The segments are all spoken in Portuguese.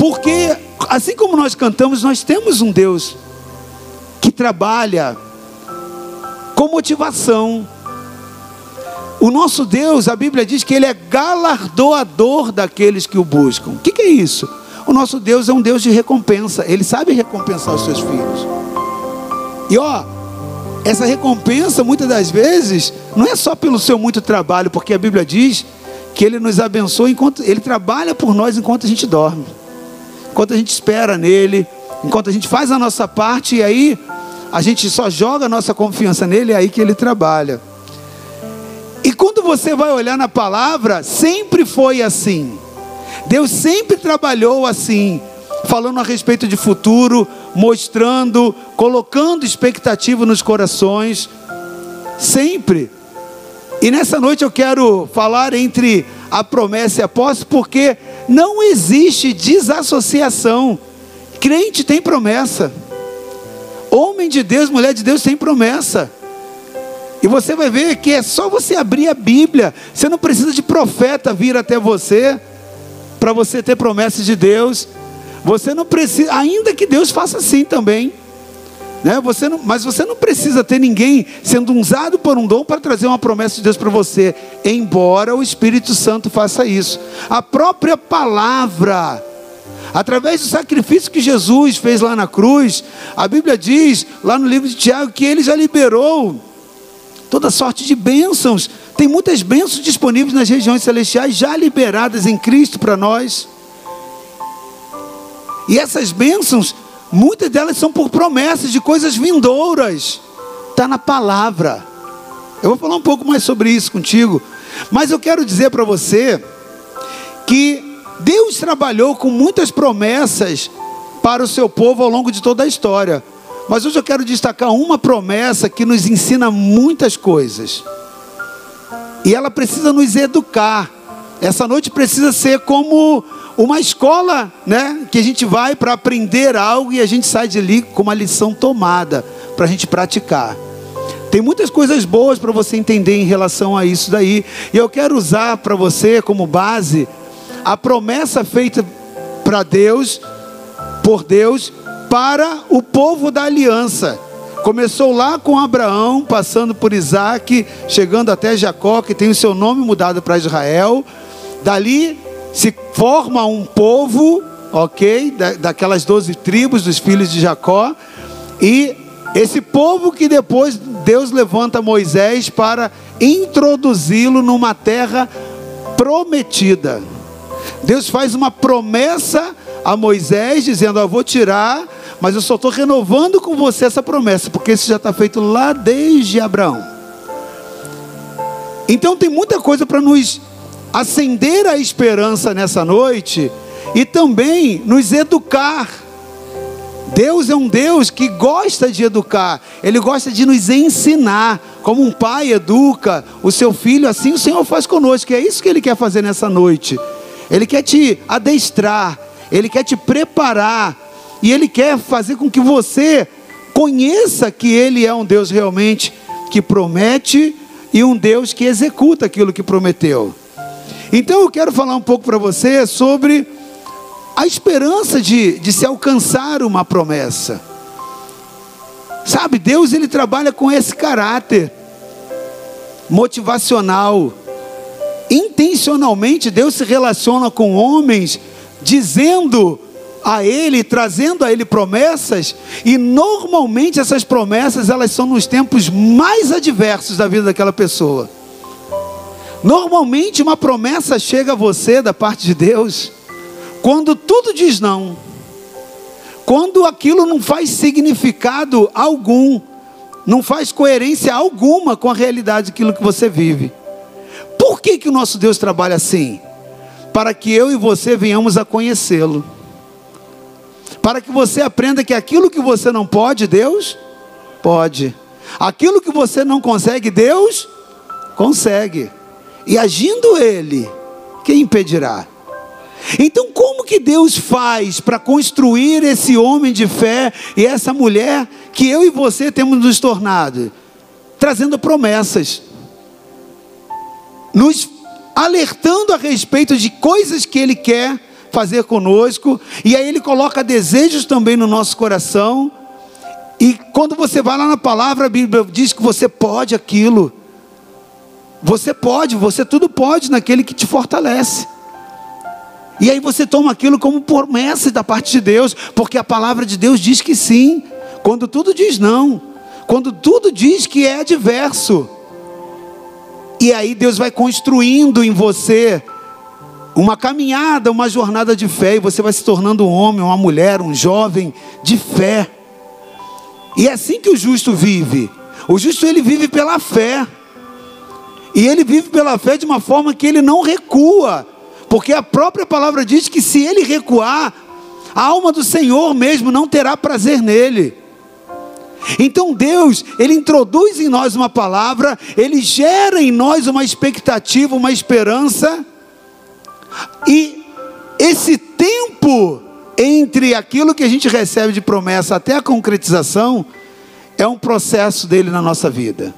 Porque, assim como nós cantamos, nós temos um Deus que trabalha com motivação. O nosso Deus, a Bíblia diz que Ele é galardoador daqueles que o buscam. O que, que é isso? O nosso Deus é um Deus de recompensa. Ele sabe recompensar os seus filhos. E ó, essa recompensa muitas das vezes não é só pelo seu muito trabalho, porque a Bíblia diz que Ele nos abençoa enquanto Ele trabalha por nós enquanto a gente dorme, enquanto a gente espera nele, enquanto a gente faz a nossa parte e aí a gente só joga a nossa confiança nele, é aí que Ele trabalha. E quando você vai olhar na palavra, sempre foi assim. Deus sempre trabalhou assim, falando a respeito de futuro, mostrando, colocando expectativa nos corações, sempre. E nessa noite eu quero falar entre a promessa e a posse, porque não existe desassociação. Crente tem promessa. Homem de Deus, mulher de Deus tem promessa. E você vai ver que é só você abrir a Bíblia. Você não precisa de profeta vir até você para você ter promessas de Deus. Você não precisa, ainda que Deus faça assim também. Né? Você não, mas você não precisa ter ninguém sendo usado por um dom para trazer uma promessa de Deus para você, embora o Espírito Santo faça isso. A própria palavra, através do sacrifício que Jesus fez lá na cruz, a Bíblia diz, lá no livro de Tiago, que ele já liberou toda sorte de bênçãos. Tem muitas bênçãos disponíveis nas regiões celestiais, já liberadas em Cristo para nós. E essas bênçãos, muitas delas são por promessas de coisas vindouras. Está na palavra. Eu vou falar um pouco mais sobre isso contigo. Mas eu quero dizer para você que Deus trabalhou com muitas promessas para o seu povo ao longo de toda a história. Mas hoje eu quero destacar uma promessa que nos ensina muitas coisas. E ela precisa nos educar. Essa noite precisa ser como uma escola, né? Que a gente vai para aprender algo e a gente sai de ali com uma lição tomada para a gente praticar. Tem muitas coisas boas para você entender em relação a isso daí. E eu quero usar para você como base a promessa feita para Deus, por Deus, para o povo da aliança. Começou lá com Abraão, passando por Isaac, chegando até Jacó, que tem o seu nome mudado para Israel. Dali se forma um povo, ok? Da, daquelas doze tribos dos filhos de Jacó. E esse povo que depois Deus levanta Moisés para introduzi-lo numa terra prometida. Deus faz uma promessa a Moisés, dizendo: Eu vou tirar, mas eu só estou renovando com você essa promessa, porque isso já está feito lá desde Abraão. Então tem muita coisa para nos acender a esperança nessa noite e também nos educar. Deus é um Deus que gosta de educar, Ele gosta de nos ensinar, como um pai educa o seu filho, assim o Senhor faz conosco, é isso que Ele quer fazer nessa noite. Ele quer te adestrar, Ele quer te preparar, e Ele quer fazer com que você conheça que Ele é um Deus realmente que promete e um Deus que executa aquilo que prometeu. Então eu quero falar um pouco para você sobre a esperança de, de se alcançar uma promessa. Sabe, Deus ele trabalha com esse caráter motivacional. Intencionalmente, Deus se relaciona com homens, dizendo a ele, trazendo a ele promessas, e normalmente essas promessas elas são nos tempos mais adversos da vida daquela pessoa. Normalmente uma promessa chega a você da parte de Deus quando tudo diz não. Quando aquilo não faz significado algum, não faz coerência alguma com a realidade daquilo que você vive. Por que, que o nosso Deus trabalha assim? Para que eu e você venhamos a conhecê-lo. Para que você aprenda que aquilo que você não pode, Deus pode. Aquilo que você não consegue, Deus consegue. E agindo Ele, quem impedirá? Então, como que Deus faz para construir esse homem de fé e essa mulher que eu e você temos nos tornado? Trazendo promessas, nos alertando a respeito de coisas que Ele quer fazer conosco, e aí Ele coloca desejos também no nosso coração. E quando você vai lá na palavra, a Bíblia diz que você pode aquilo. Você pode, você tudo pode naquele que te fortalece. E aí você toma aquilo como promessa da parte de Deus, porque a palavra de Deus diz que sim, quando tudo diz não, quando tudo diz que é adverso. E aí Deus vai construindo em você uma caminhada, uma jornada de fé, e você vai se tornando um homem, uma mulher, um jovem de fé. E é assim que o justo vive. O justo ele vive pela fé. E ele vive pela fé de uma forma que ele não recua, porque a própria palavra diz que se ele recuar, a alma do Senhor mesmo não terá prazer nele. Então Deus, Ele introduz em nós uma palavra, Ele gera em nós uma expectativa, uma esperança, e esse tempo entre aquilo que a gente recebe de promessa até a concretização, é um processo dele na nossa vida,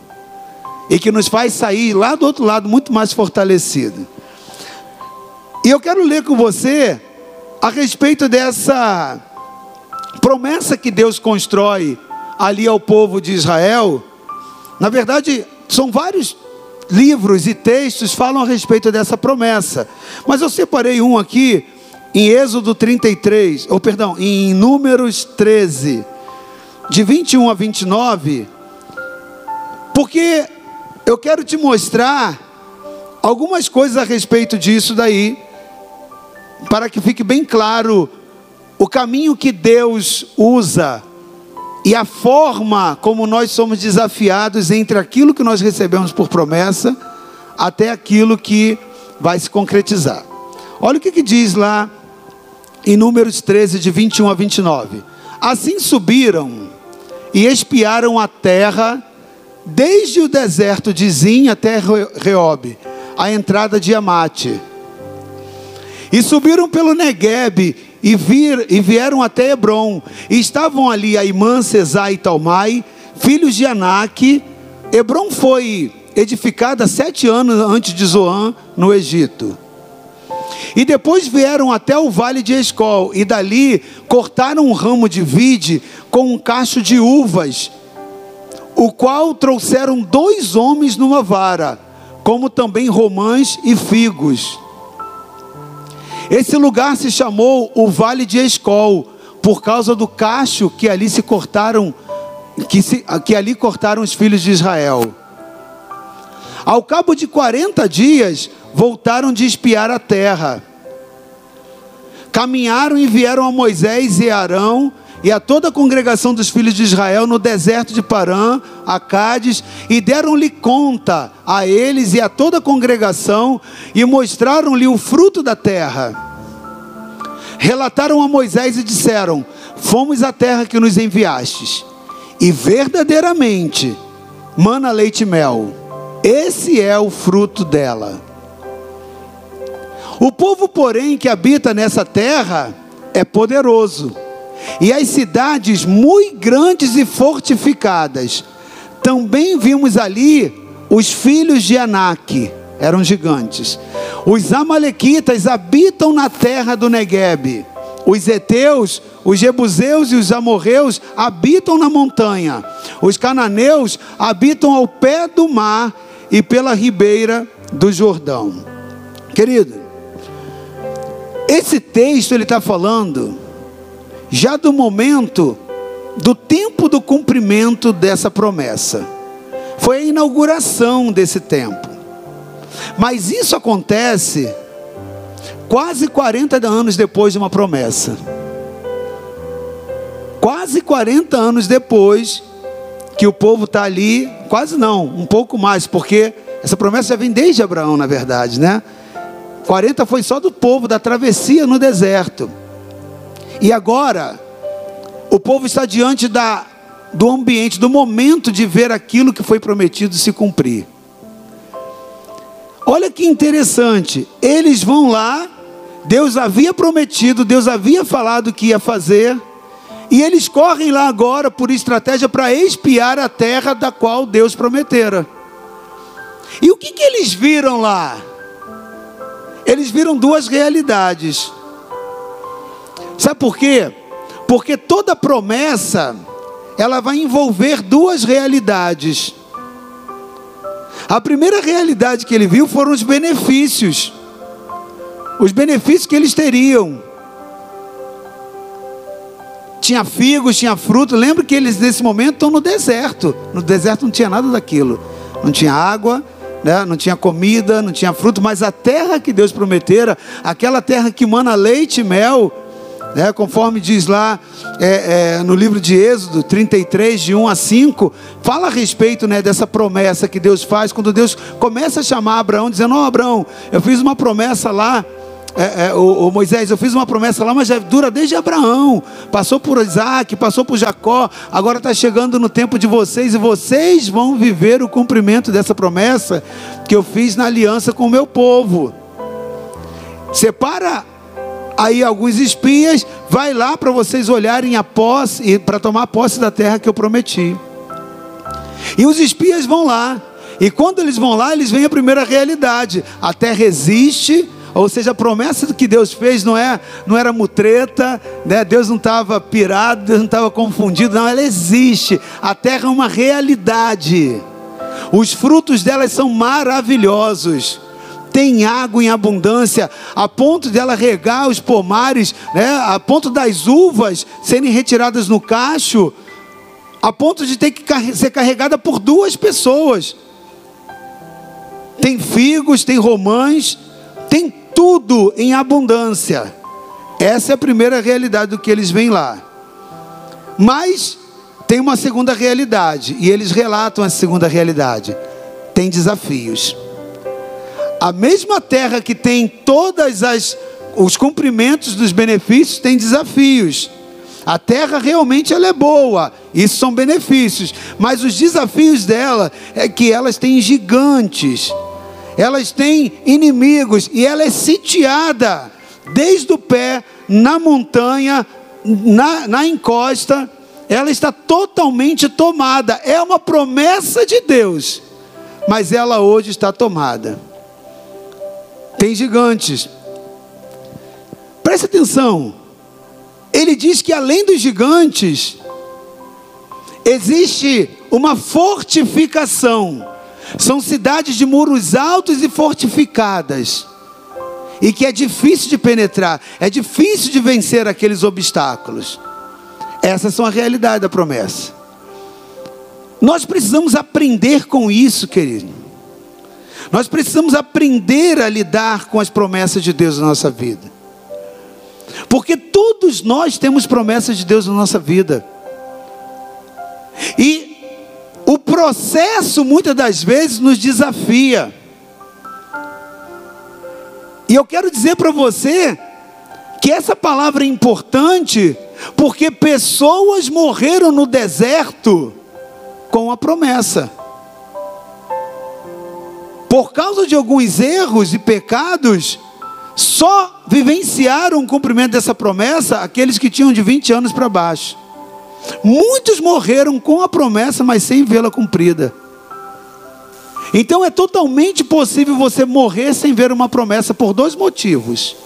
e que nos faz sair lá do outro lado muito mais fortalecido. E eu quero ler com você a respeito dessa promessa que Deus constrói ali ao povo de Israel. Na verdade, são vários livros e textos falam a respeito dessa promessa. Mas eu separei um aqui em Êxodo 33, ou perdão, em Números 13, de 21 a 29, porque eu quero te mostrar algumas coisas a respeito disso daí para que fique bem claro o caminho que Deus usa e a forma como nós somos desafiados entre aquilo que nós recebemos por promessa até aquilo que vai se concretizar. Olha o que, que diz lá em Números 13, de 21 a 29. Assim subiram e espiaram a terra, desde o deserto de Zim até Reob, a entrada de Amate e subiram pelo Negueb e, vir, e vieram até Hebron. E estavam ali Aimã, Cesai e Talmai, filhos de Anak. Hebron foi edificada sete anos antes de Zoan, no Egito. E depois vieram até o vale de Escol, e dali cortaram um ramo de vide com um cacho de uvas, o qual trouxeram dois homens numa vara, como também romãs e figos. Esse lugar se chamou o Vale de Escol, por causa do cacho que ali se cortaram, que, se, que ali cortaram os filhos de Israel. Ao cabo de 40 dias, voltaram de espiar a terra. Caminharam e vieram a Moisés e Arão e a toda a congregação dos filhos de Israel no deserto de Parã, a Cádiz, e deram-lhe conta a eles e a toda a congregação, e mostraram-lhe o fruto da terra. Relataram a Moisés e disseram: Fomos à terra que nos enviastes, e verdadeiramente mana leite e mel. Esse é o fruto dela. O povo, porém, que habita nessa terra é poderoso e as cidades muito grandes e fortificadas. Também vimos ali os filhos de Anak, eram gigantes. Os amalequitas habitam na terra do Negueb. Os heteus, os jebuseus e os amorreus habitam na montanha. Os cananeus habitam ao pé do mar e pela ribeira do Jordão. Querido, esse texto ele está falando já do momento do tempo do cumprimento dessa promessa. Foi a inauguração desse tempo. Mas isso acontece quase 40 anos depois de uma promessa. Quase 40 anos depois que o povo está ali, quase não, um pouco mais, porque essa promessa já vem desde Abraão, na verdade, né? 40 foi só do povo, da travessia no deserto. E agora, o povo está diante da, do ambiente, do momento de ver aquilo que foi prometido se cumprir. Olha que interessante, eles vão lá, Deus havia prometido, Deus havia falado que ia fazer, e eles correm lá agora por estratégia para espiar a terra da qual Deus prometera. E o que, que eles viram lá? Eles viram duas realidades. Sabe por quê? Porque toda promessa ela vai envolver duas realidades. A primeira realidade que ele viu foram os benefícios. Os benefícios que eles teriam. Tinha figos, tinha fruto. Lembra que eles nesse momento estão no deserto. No deserto não tinha nada daquilo. Não tinha água, né? não tinha comida, não tinha fruto, mas a terra que Deus prometera, aquela terra que mana leite e mel, né? conforme diz lá é, é, no livro de Êxodo 33, de 1 a 5, fala a respeito né, dessa promessa que Deus faz, quando Deus começa a chamar Abraão, dizendo: Ó oh, Abraão, eu fiz uma promessa lá é, é, o, o, Moisés, eu fiz uma promessa lá, mas já dura desde Abraão, passou por Isaac, passou por Jacó, agora está chegando no tempo de vocês, e vocês vão viver o cumprimento dessa promessa que eu fiz na aliança com o meu povo. Separa aí alguns espias, vai lá para vocês olharem a posse, para tomar posse da terra que eu prometi. E os espias vão lá, e quando eles vão lá, eles veem a primeira realidade: a terra existe ou seja, a promessa que Deus fez não, é, não era mutreta, né? Deus não estava pirado, Deus não estava confundido, não, ela existe. A terra é uma realidade. Os frutos dela são maravilhosos. Tem água em abundância, a ponto dela regar os pomares, né? a ponto das uvas serem retiradas no cacho, a ponto de ter que ser carregada por duas pessoas. Tem figos, tem romães, tem tudo em abundância. Essa é a primeira realidade do que eles veem lá. Mas tem uma segunda realidade, e eles relatam essa segunda realidade. Tem desafios. A mesma terra que tem todas as os cumprimentos dos benefícios tem desafios. A terra realmente ela é boa, isso são benefícios, mas os desafios dela é que elas têm gigantes elas têm inimigos e ela é sitiada desde o pé, na montanha, na, na encosta, ela está totalmente tomada. É uma promessa de Deus, mas ela hoje está tomada. Tem gigantes. Preste atenção. Ele diz que além dos gigantes, existe uma fortificação são cidades de muros altos e fortificadas. E que é difícil de penetrar, é difícil de vencer aqueles obstáculos. Essas são a realidade da promessa. Nós precisamos aprender com isso, querido. Nós precisamos aprender a lidar com as promessas de Deus na nossa vida. Porque todos nós temos promessas de Deus na nossa vida. E o processo muitas das vezes nos desafia. E eu quero dizer para você que essa palavra é importante, porque pessoas morreram no deserto com a promessa. Por causa de alguns erros e pecados, só vivenciaram o cumprimento dessa promessa aqueles que tinham de 20 anos para baixo. Muitos morreram com a promessa, mas sem vê-la cumprida. Então é totalmente possível você morrer sem ver uma promessa por dois motivos.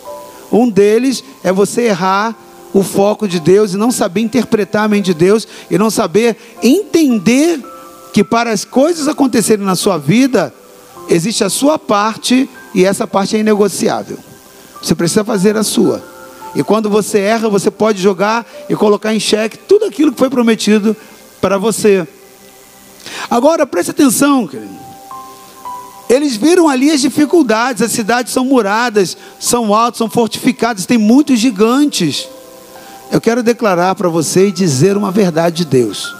Um deles é você errar o foco de Deus e não saber interpretar a mente de Deus e não saber entender que para as coisas acontecerem na sua vida, existe a sua parte e essa parte é inegociável. Você precisa fazer a sua. E quando você erra, você pode jogar e colocar em xeque tudo aquilo que foi prometido para você. Agora, preste atenção, querido. Eles viram ali as dificuldades, as cidades são muradas, são altas, são fortificadas, tem muitos gigantes. Eu quero declarar para você e dizer uma verdade de Deus,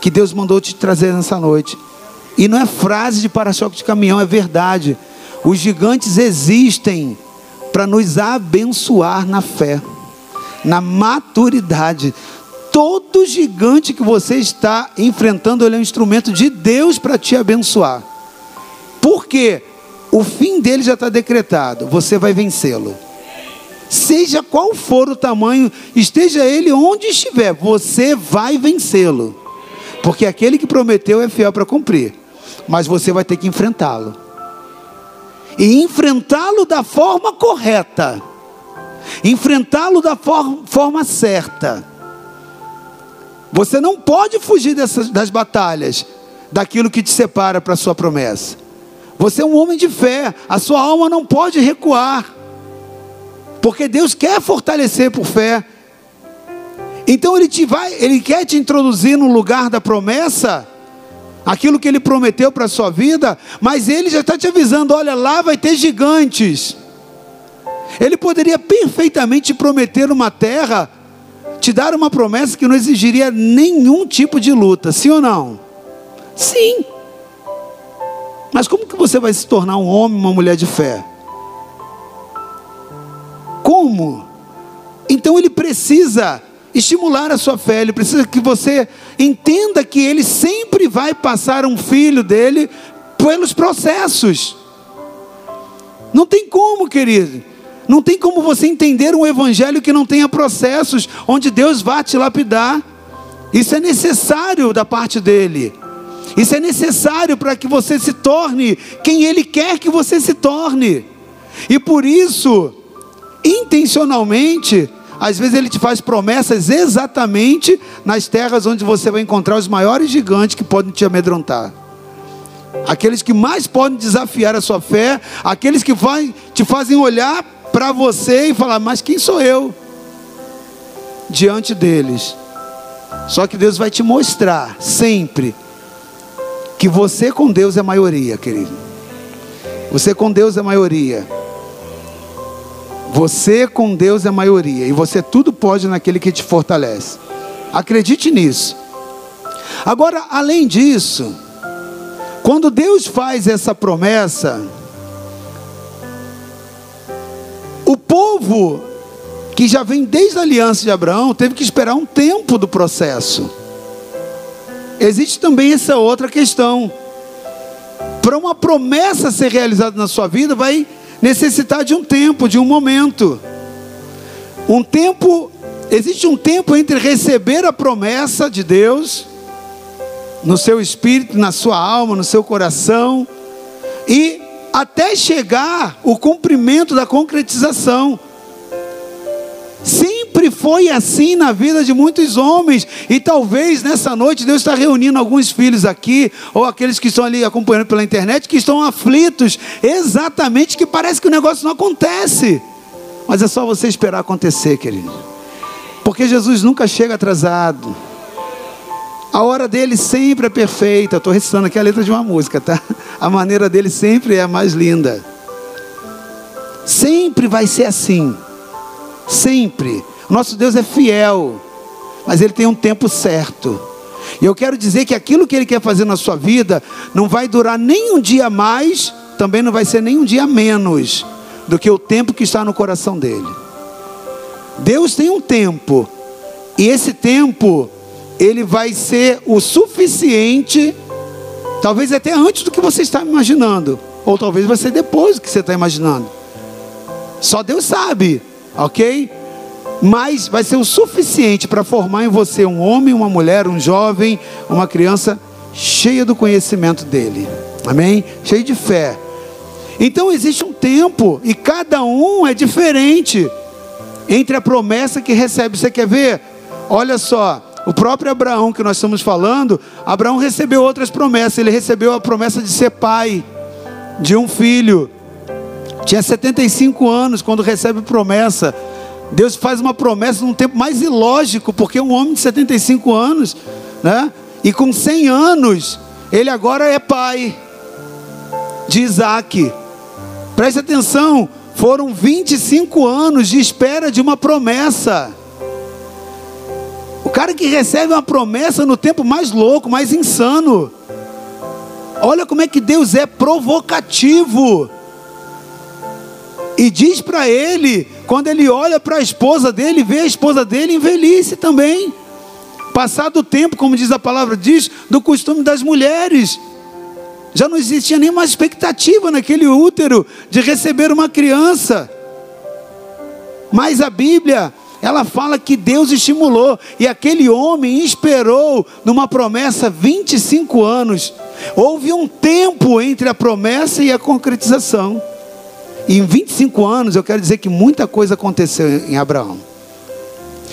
que Deus mandou te trazer nessa noite. E não é frase de para-choque de caminhão, é verdade. Os gigantes existem para nos abençoar na fé, na maturidade. Todo gigante que você está enfrentando, ele é um instrumento de Deus para te abençoar. Porque o fim dele já está decretado, você vai vencê-lo. Seja qual for o tamanho, esteja ele onde estiver, você vai vencê-lo. Porque aquele que prometeu é fiel para cumprir, mas você vai ter que enfrentá-lo e enfrentá-lo da forma correta. enfrentá-lo da for forma certa. Você não pode fugir dessas, das batalhas, daquilo que te separa para a sua promessa. Você é um homem de fé, a sua alma não pode recuar, porque Deus quer fortalecer por fé. Então ele te vai, ele quer te introduzir no lugar da promessa, aquilo que ele prometeu para a sua vida, mas ele já está te avisando: olha, lá vai ter gigantes. Ele poderia perfeitamente prometer uma terra, te dar uma promessa que não exigiria nenhum tipo de luta, sim ou não? Sim. Mas como que você vai se tornar um homem, uma mulher de fé? Como? Então ele precisa estimular a sua fé, ele precisa que você entenda que ele sempre vai passar um filho dele pelos processos. Não tem como, querido. Não tem como você entender um evangelho que não tenha processos, onde Deus vai te lapidar. Isso é necessário da parte dele. Isso é necessário para que você se torne quem ele quer que você se torne. E por isso, intencionalmente, às vezes ele te faz promessas exatamente nas terras onde você vai encontrar os maiores gigantes que podem te amedrontar aqueles que mais podem desafiar a sua fé, aqueles que vai, te fazem olhar para você e falar: Mas quem sou eu? Diante deles. Só que Deus vai te mostrar sempre que você com Deus é maioria, querido. Você com Deus é maioria. Você com Deus é maioria. E você tudo pode naquele que te fortalece. Acredite nisso. Agora, além disso, quando Deus faz essa promessa, o povo que já vem desde a aliança de Abraão teve que esperar um tempo do processo. Existe também essa outra questão. Para uma promessa ser realizada na sua vida, vai necessitar de um tempo, de um momento. Um tempo, existe um tempo entre receber a promessa de Deus no seu espírito, na sua alma, no seu coração e até chegar o cumprimento da concretização. Sempre foi assim na vida de muitos homens, e talvez nessa noite Deus está reunindo alguns filhos aqui, ou aqueles que estão ali acompanhando pela internet, que estão aflitos, exatamente, que parece que o negócio não acontece, mas é só você esperar acontecer, querido, porque Jesus nunca chega atrasado. A hora dele sempre é perfeita. Estou recitando aqui a letra de uma música, tá? A maneira dele sempre é a mais linda. Sempre vai ser assim. Sempre. Nosso Deus é fiel, mas ele tem um tempo certo. E eu quero dizer que aquilo que ele quer fazer na sua vida não vai durar nem um dia mais, também não vai ser nem um dia menos do que o tempo que está no coração dele. Deus tem um tempo, e esse tempo ele vai ser o suficiente, talvez até antes do que você está imaginando, ou talvez vai ser depois do que você está imaginando. Só Deus sabe, ok? Mas vai ser o suficiente para formar em você um homem, uma mulher, um jovem, uma criança cheia do conhecimento dele, amém? Cheio de fé. Então existe um tempo e cada um é diferente entre a promessa que recebe. Você quer ver? Olha só, o próprio Abraão que nós estamos falando, Abraão recebeu outras promessas. Ele recebeu a promessa de ser pai de um filho. Tinha 75 anos quando recebe promessa. Deus faz uma promessa num tempo mais ilógico, porque um homem de 75 anos, né? E com 100 anos, ele agora é pai de Isaac. Preste atenção, foram 25 anos de espera de uma promessa. O cara que recebe uma promessa no tempo mais louco, mais insano. Olha como é que Deus é provocativo. E diz para ele, quando ele olha para a esposa dele, vê a esposa dele envelhece também. Passado o tempo, como diz a palavra, diz do costume das mulheres. Já não existia nenhuma expectativa naquele útero de receber uma criança. Mas a Bíblia ela fala que Deus estimulou e aquele homem esperou numa promessa 25 anos. Houve um tempo entre a promessa e a concretização. E em 25 anos, eu quero dizer que muita coisa aconteceu em Abraão.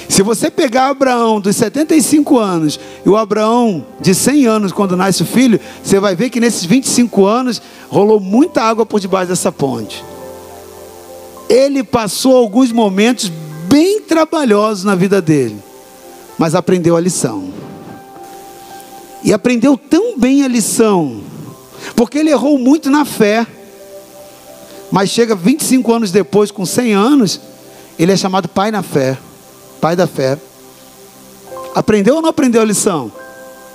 Se você pegar Abraão dos 75 anos e o Abraão de 100 anos, quando nasce o filho, você vai ver que nesses 25 anos rolou muita água por debaixo dessa ponte. Ele passou alguns momentos bem trabalhosos na vida dele, mas aprendeu a lição. E aprendeu tão bem a lição, porque ele errou muito na fé. Mas chega 25 anos depois, com 100 anos, ele é chamado pai na fé, pai da fé. Aprendeu ou não aprendeu a lição?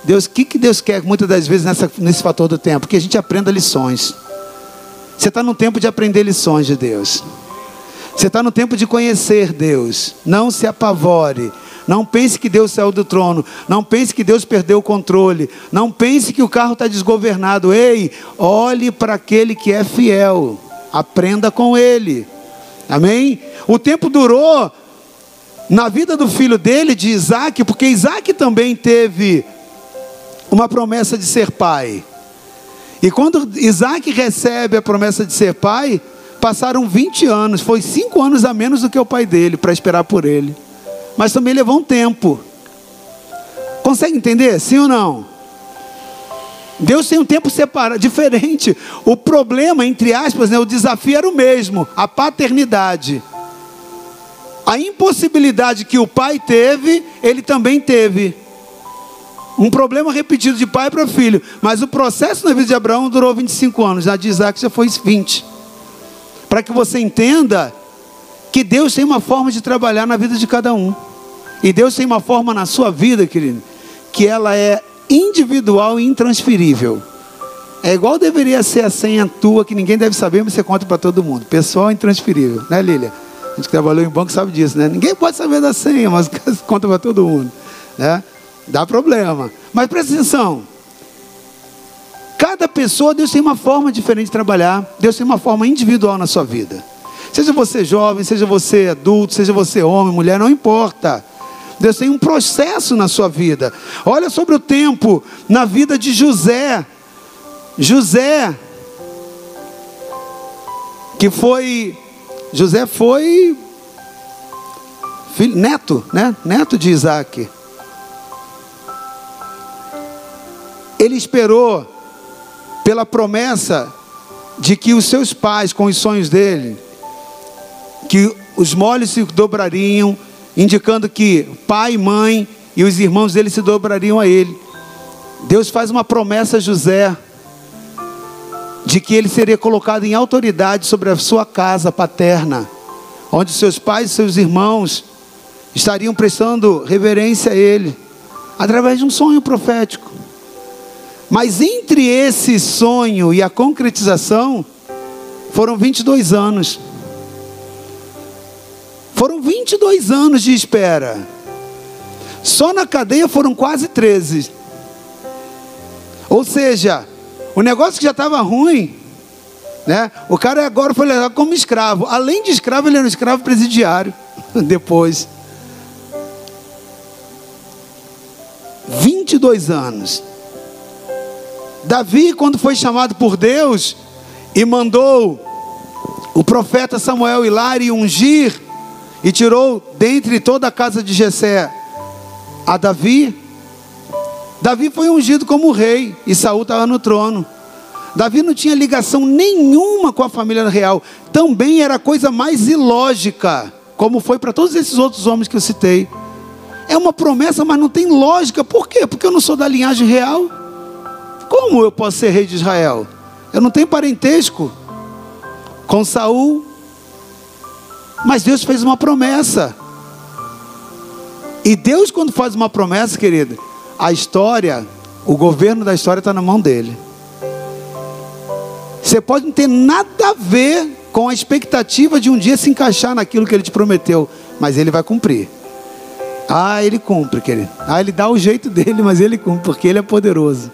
Deus, o que, que Deus quer muitas das vezes nessa, nesse fator do tempo? Que a gente aprenda lições. Você está no tempo de aprender lições de Deus. Você está no tempo de conhecer Deus. Não se apavore. Não pense que Deus saiu do trono. Não pense que Deus perdeu o controle. Não pense que o carro está desgovernado. Ei, olhe para aquele que é fiel aprenda com ele. Amém? O tempo durou na vida do filho dele, de Isaac, porque Isaac também teve uma promessa de ser pai. E quando Isaac recebe a promessa de ser pai, passaram 20 anos, foi 5 anos a menos do que o pai dele para esperar por ele. Mas também levou um tempo. Consegue entender? Sim ou não? Deus tem um tempo separado, diferente. O problema, entre aspas, né, o desafio era o mesmo: a paternidade. A impossibilidade que o pai teve, ele também teve. Um problema repetido de pai para filho. Mas o processo na vida de Abraão durou 25 anos, na de Isaac já foi 20. Para que você entenda que Deus tem uma forma de trabalhar na vida de cada um. E Deus tem uma forma na sua vida, querido, que ela é individual e intransferível. É igual deveria ser a senha tua, que ninguém deve saber, mas você conta para todo mundo. Pessoal intransferível, né, Lília? A gente que trabalhou em banco sabe disso, né? Ninguém pode saber da senha, mas conta para todo mundo, né? Dá problema. Mas presta atenção. Cada pessoa, Deus tem uma forma diferente de trabalhar. Deus tem uma forma individual na sua vida. Seja você jovem, seja você adulto, seja você homem, mulher, não importa. Deus tem um processo na sua vida. Olha sobre o tempo na vida de José. José, que foi, José foi filho, neto, né? Neto de Isaac. Ele esperou pela promessa de que os seus pais, com os sonhos dele, que os molhos se dobrariam, indicando que pai, mãe e os irmãos dele se dobrariam a ele. Deus faz uma promessa a José de que ele seria colocado em autoridade sobre a sua casa paterna, onde seus pais e seus irmãos estariam prestando reverência a ele, através de um sonho profético. Mas entre esse sonho e a concretização, foram 22 anos. Foram 22 anos de espera. Só na cadeia foram quase 13. Ou seja, o negócio que já estava ruim, né? O cara agora foi levado como escravo. Além de escravo, ele era um escravo presidiário. Depois. 22 anos. Davi, quando foi chamado por Deus e mandou o profeta Samuel ir lá e ungir e tirou dentre toda a casa de Jessé a Davi. Davi foi ungido como rei e Saul estava no trono. Davi não tinha ligação nenhuma com a família real. Também era a coisa mais ilógica, como foi para todos esses outros homens que eu citei. É uma promessa, mas não tem lógica. Por quê? Porque eu não sou da linhagem real. Como eu posso ser rei de Israel? Eu não tenho parentesco com Saul, mas Deus fez uma promessa. E Deus, quando faz uma promessa, querido, a história, o governo da história está na mão dele. Você pode não ter nada a ver com a expectativa de um dia se encaixar naquilo que ele te prometeu, mas ele vai cumprir. Ah, ele cumpre, querido. Ah, ele dá o jeito dele, mas ele cumpre, porque ele é poderoso.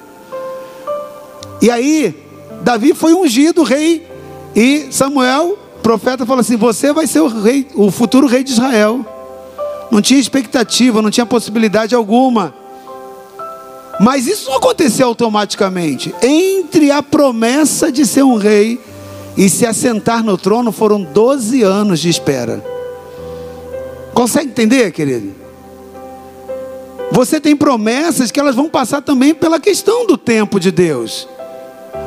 E aí, Davi foi ungido rei, e Samuel profeta fala assim: Você vai ser o rei, o futuro rei de Israel. Não tinha expectativa, não tinha possibilidade alguma. Mas isso não aconteceu automaticamente. Entre a promessa de ser um rei e se assentar no trono foram 12 anos de espera. Consegue entender, querido? Você tem promessas que elas vão passar também pela questão do tempo de Deus.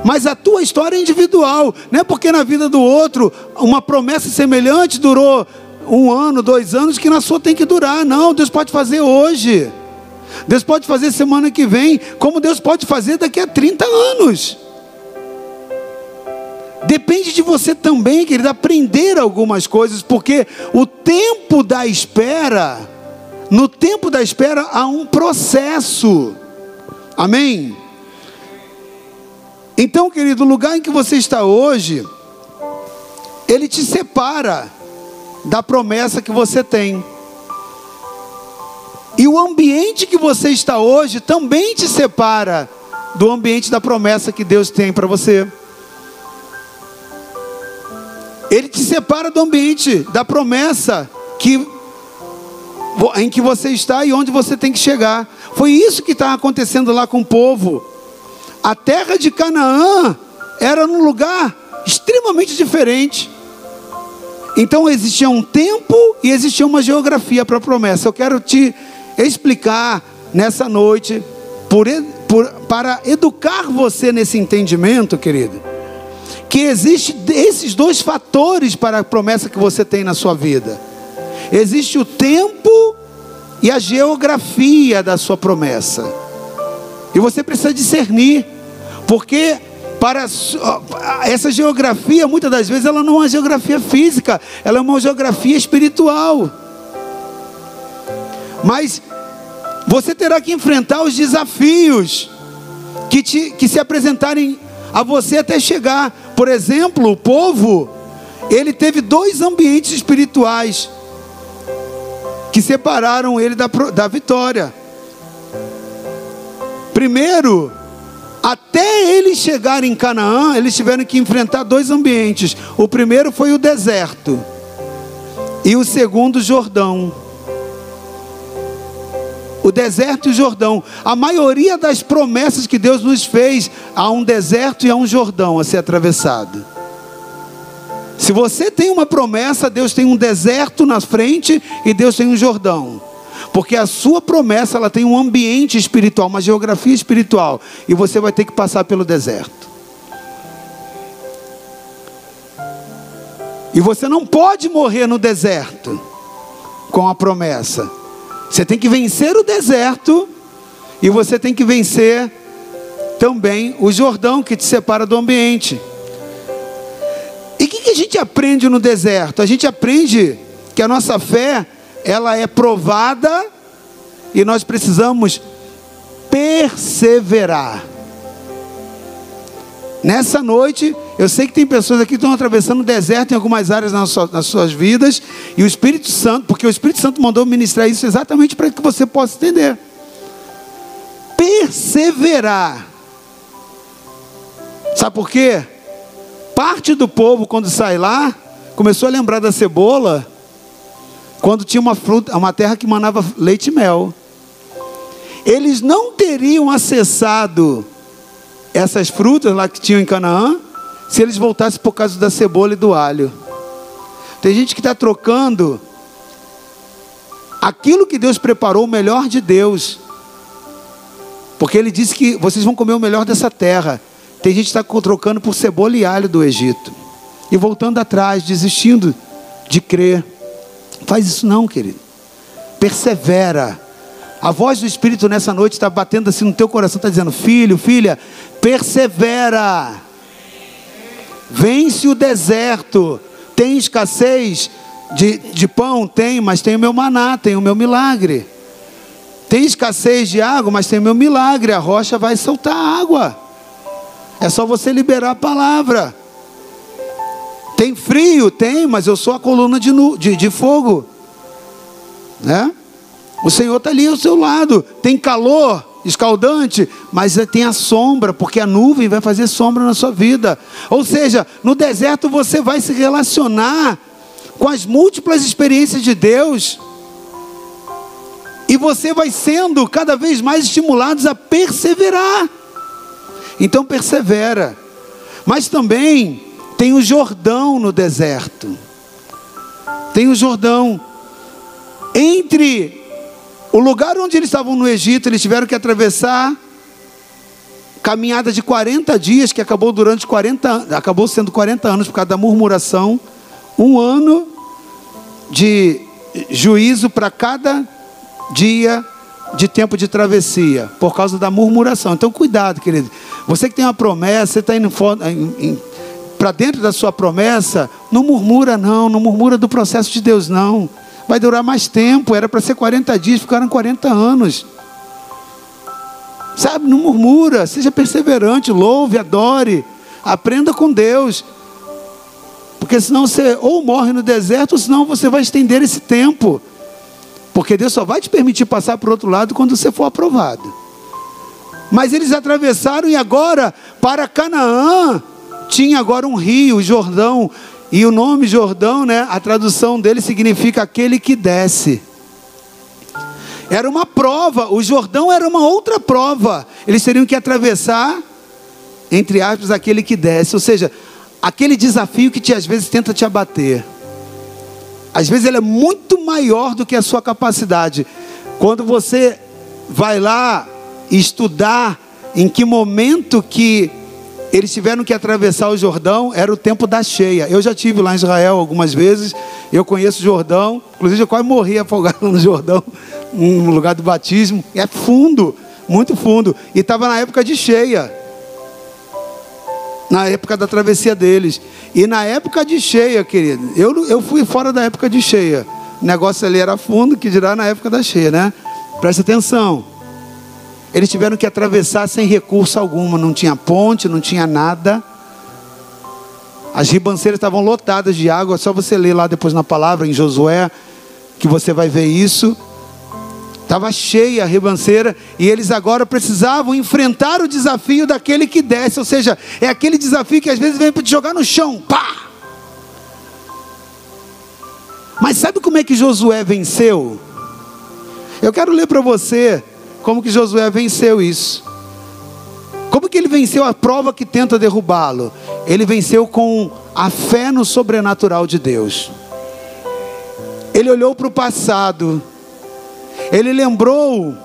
Mas a tua história é individual, não é porque na vida do outro uma promessa semelhante durou um ano, dois anos, que na sua tem que durar. Não, Deus pode fazer hoje. Deus pode fazer semana que vem, como Deus pode fazer daqui a 30 anos. Depende de você também, querido, aprender algumas coisas, porque o tempo da espera, no tempo da espera há um processo. Amém? Então, querido, o lugar em que você está hoje, ele te separa da promessa que você tem. E o ambiente que você está hoje também te separa do ambiente da promessa que Deus tem para você. Ele te separa do ambiente da promessa que em que você está e onde você tem que chegar. Foi isso que está acontecendo lá com o povo. A terra de Canaã era num lugar extremamente diferente. Então existia um tempo e existia uma geografia para a promessa. Eu quero te explicar nessa noite, por, por, para educar você nesse entendimento, querido que existe esses dois fatores para a promessa que você tem na sua vida. Existe o tempo e a geografia da sua promessa. E você precisa discernir, porque para essa geografia, muitas das vezes ela não é uma geografia física, ela é uma geografia espiritual. Mas você terá que enfrentar os desafios que, te, que se apresentarem a você até chegar. Por exemplo, o povo, ele teve dois ambientes espirituais que separaram ele da, da vitória. Primeiro, até eles chegarem em Canaã, eles tiveram que enfrentar dois ambientes. O primeiro foi o deserto, e o segundo, Jordão o deserto e o Jordão. A maioria das promessas que Deus nos fez, há um deserto e há um Jordão a ser atravessado. Se você tem uma promessa, Deus tem um deserto na frente e Deus tem um Jordão. Porque a sua promessa, ela tem um ambiente espiritual, uma geografia espiritual, e você vai ter que passar pelo deserto. E você não pode morrer no deserto com a promessa. Você tem que vencer o deserto e você tem que vencer também o Jordão que te separa do ambiente. E o que, que a gente aprende no deserto? A gente aprende que a nossa fé ela é provada e nós precisamos perseverar. Nessa noite, eu sei que tem pessoas aqui que estão atravessando o deserto em algumas áreas nas suas, nas suas vidas, e o Espírito Santo, porque o Espírito Santo mandou ministrar isso exatamente para que você possa entender. Perseverar. Sabe por quê? Parte do povo, quando sai lá, começou a lembrar da cebola, quando tinha uma fruta, uma terra que manava leite e mel. Eles não teriam acessado essas frutas lá que tinham em Canaã, se eles voltassem por causa da cebola e do alho. Tem gente que está trocando aquilo que Deus preparou, o melhor de Deus. Porque Ele disse que vocês vão comer o melhor dessa terra. Tem gente que está trocando por cebola e alho do Egito. E voltando atrás, desistindo de crer. Faz isso não, querido. Persevera. A voz do Espírito nessa noite está batendo assim no teu coração, está dizendo: Filho, filha, persevera. Vence o deserto. Tem escassez de, de pão? Tem, mas tem o meu maná, tem o meu milagre. Tem escassez de água, mas tem o meu milagre. A rocha vai soltar água. É só você liberar a palavra. Tem frio? Tem, mas eu sou a coluna de, de, de fogo. Né? O Senhor está ali ao seu lado. Tem calor escaldante, mas tem a sombra, porque a nuvem vai fazer sombra na sua vida. Ou seja, no deserto você vai se relacionar com as múltiplas experiências de Deus. E você vai sendo cada vez mais estimulado a perseverar. Então persevera. Mas também Tem o Jordão no deserto. Tem o Jordão. Entre o lugar onde eles estavam no Egito, eles tiveram que atravessar caminhada de 40 dias, que acabou durante 40 acabou sendo 40 anos por causa da murmuração. Um ano de juízo para cada dia de tempo de travessia, por causa da murmuração. Então, cuidado, querido. Você que tem uma promessa, você está indo para dentro da sua promessa, não murmura, não, não murmura do processo de Deus, não. Vai durar mais tempo, era para ser 40 dias, ficaram 40 anos. Sabe, não murmura, seja perseverante, louve, adore, aprenda com Deus. Porque senão você ou morre no deserto, ou senão você vai estender esse tempo. Porque Deus só vai te permitir passar para o outro lado quando você for aprovado. Mas eles atravessaram e agora, para Canaã, tinha agora um rio, o Jordão. E o nome Jordão, né, a tradução dele significa aquele que desce. Era uma prova, o Jordão era uma outra prova. Eles teriam que atravessar, entre aspas, aquele que desce. Ou seja, aquele desafio que te, às vezes tenta te abater. Às vezes ele é muito maior do que a sua capacidade. Quando você vai lá estudar em que momento que eles tiveram que atravessar o Jordão, era o tempo da cheia. Eu já tive lá em Israel algumas vezes, eu conheço o Jordão, inclusive eu quase morri afogado no Jordão, no lugar do batismo. É fundo, muito fundo. E estava na época de cheia na época da travessia deles. E na época de cheia, querido, eu, eu fui fora da época de cheia. O negócio ali era fundo, que dirá na época da cheia, né? Presta atenção. Eles tiveram que atravessar sem recurso algum, não tinha ponte, não tinha nada. As ribanceiras estavam lotadas de água, só você ler lá depois na palavra em Josué, que você vai ver isso. Estava cheia a ribanceira e eles agora precisavam enfrentar o desafio daquele que desce, ou seja, é aquele desafio que às vezes vem para te jogar no chão, pá! Mas sabe como é que Josué venceu? Eu quero ler para você como que Josué venceu isso. Como que ele venceu a prova que tenta derrubá-lo? Ele venceu com a fé no sobrenatural de Deus. Ele olhou para o passado ele lembrou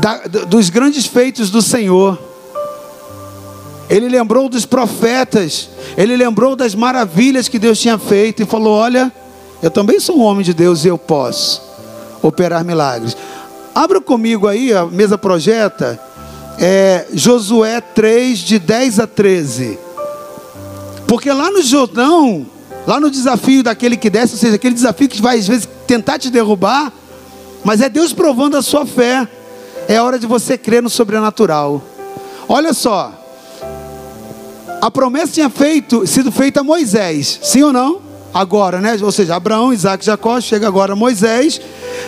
da, dos grandes feitos do Senhor. Ele lembrou dos profetas. Ele lembrou das maravilhas que Deus tinha feito e falou: Olha, eu também sou um homem de Deus e eu posso operar milagres. Abra comigo aí, a mesa projeta, é, Josué 3, de 10 a 13. Porque lá no Jordão, lá no desafio daquele que desce, ou seja, aquele desafio que vai às vezes tentar te derrubar, mas é Deus provando a sua fé. É hora de você crer no sobrenatural. Olha só. A promessa tinha feito, sido feita a Moisés, sim ou não? Agora, né? Ou seja, Abraão, Isaac, Jacó, chega agora Moisés.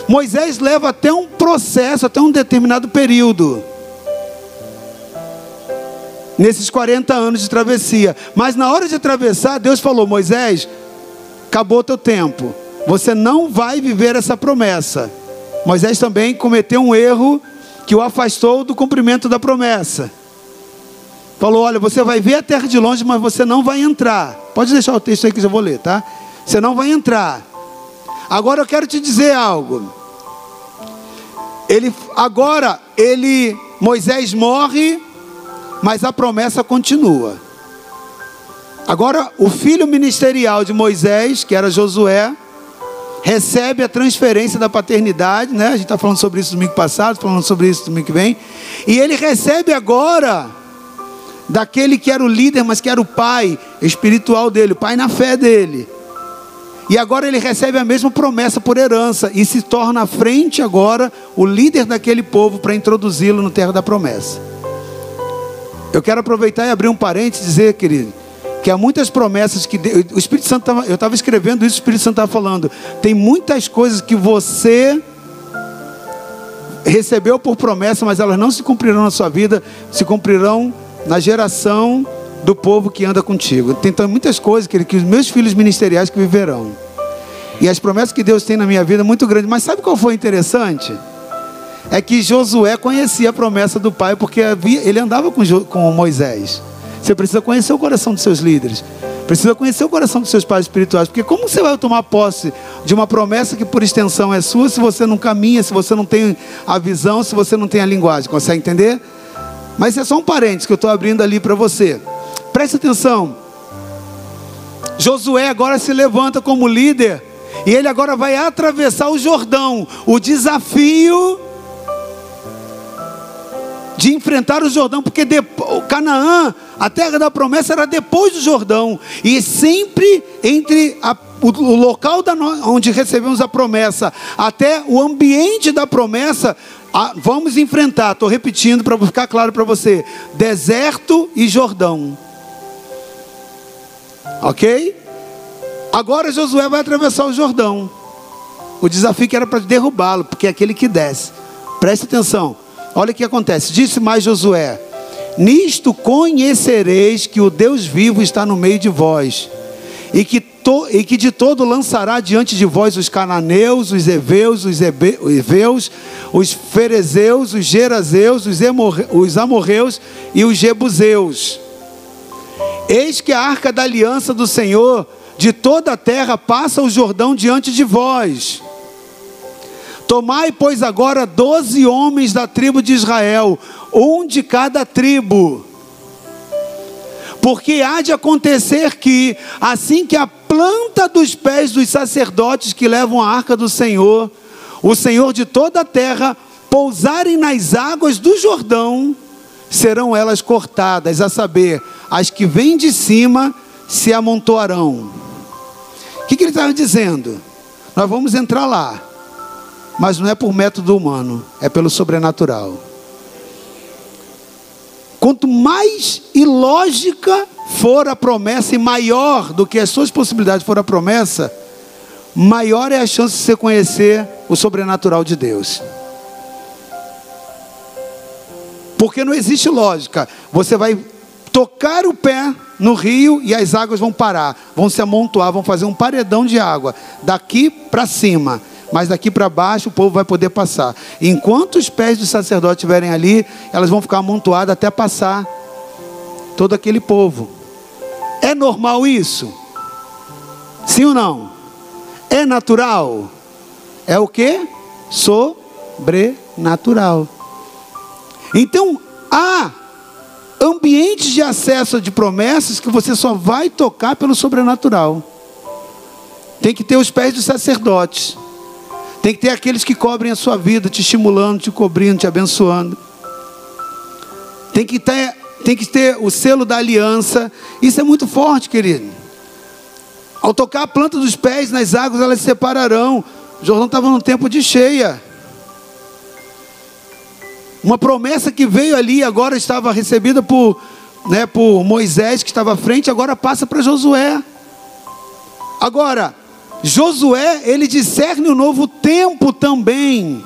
Moisés leva até um processo, até um determinado período. Nesses 40 anos de travessia. Mas na hora de atravessar, Deus falou: Moisés, acabou teu tempo. Você não vai viver essa promessa. Moisés também cometeu um erro que o afastou do cumprimento da promessa. Falou: Olha, você vai ver a terra de longe, mas você não vai entrar. Pode deixar o texto aí que eu vou ler, tá? Você não vai entrar. Agora eu quero te dizer algo. Ele, agora ele, Moisés morre, mas a promessa continua. Agora o filho ministerial de Moisés, que era Josué, recebe a transferência da paternidade, né? A gente está falando sobre isso domingo passado, falando sobre isso domingo que vem. E ele recebe agora daquele que era o líder, mas que era o pai espiritual dele, o pai na fé dele. E agora ele recebe a mesma promessa por herança e se torna à frente agora o líder daquele povo para introduzi-lo no terra da promessa. Eu quero aproveitar e abrir um parênteses e dizer, querido, que há muitas promessas que o Espírito Santo tava, eu estava escrevendo isso, o Espírito Santo estava falando. Tem muitas coisas que você recebeu por promessa, mas elas não se cumprirão na sua vida, se cumprirão na geração do povo que anda contigo. Tem muitas coisas que, que os meus filhos ministeriais que viverão. E as promessas que Deus tem na minha vida é muito grande. Mas sabe qual foi interessante? É que Josué conhecia a promessa do pai porque havia, ele andava com, com Moisés. Você precisa conhecer o coração dos seus líderes. Precisa conhecer o coração dos seus pais espirituais. Porque como você vai tomar posse de uma promessa que por extensão é sua se você não caminha, se você não tem a visão, se você não tem a linguagem? Consegue entender? Mas é só um parênteses que eu estou abrindo ali para você. Preste atenção. Josué agora se levanta como líder e ele agora vai atravessar o Jordão. O desafio de enfrentar o Jordão, porque depois, Canaã, a terra da promessa era depois do Jordão, e sempre entre a, o, o, local da, onde recebemos a promessa até o ambiente da promessa, a, vamos enfrentar. Estou repetindo para ficar claro para você: deserto e Jordão. Ok? Agora Josué vai atravessar o Jordão. O desafio que era para derrubá-lo, porque é aquele que desce. Preste atenção. Olha o que acontece. Disse mais Josué: Nisto conhecereis que o Deus vivo está no meio de vós, e que, to, e que de todo lançará diante de vós os cananeus, os heveus, os heveus, os ferezeus, os gerazeus, os, emorre, os amorreus e os jebuseus. Eis que a arca da aliança do Senhor de toda a terra passa o Jordão diante de vós. Tomai, pois, agora doze homens da tribo de Israel, um de cada tribo. Porque há de acontecer que, assim que a planta dos pés dos sacerdotes que levam a arca do Senhor, o Senhor de toda a terra, pousarem nas águas do Jordão, serão elas cortadas, a saber, as que vêm de cima se amontoarão. O que, que ele estava dizendo? Nós vamos entrar lá mas não é por método humano, é pelo sobrenatural. Quanto mais ilógica for a promessa e maior do que as suas possibilidades for a promessa, maior é a chance de você conhecer o sobrenatural de Deus. Porque não existe lógica. Você vai tocar o pé no rio e as águas vão parar, vão se amontoar, vão fazer um paredão de água daqui para cima mas daqui para baixo o povo vai poder passar. Enquanto os pés do sacerdote estiverem ali, elas vão ficar amontoadas até passar todo aquele povo. É normal isso? Sim ou não? É natural? É o que? Sobrenatural. Então, há ambientes de acesso de promessas que você só vai tocar pelo sobrenatural. Tem que ter os pés dos sacerdotes. Tem que ter aqueles que cobrem a sua vida, te estimulando, te cobrindo, te abençoando. Tem que ter, tem que ter o selo da aliança. Isso é muito forte, querido. Ao tocar a planta dos pés nas águas, elas se separarão. O Jordão estava num tempo de cheia. Uma promessa que veio ali, agora estava recebida por, né, por Moisés, que estava à frente, agora passa para Josué. Agora, Josué, ele discerne o novo tempo também.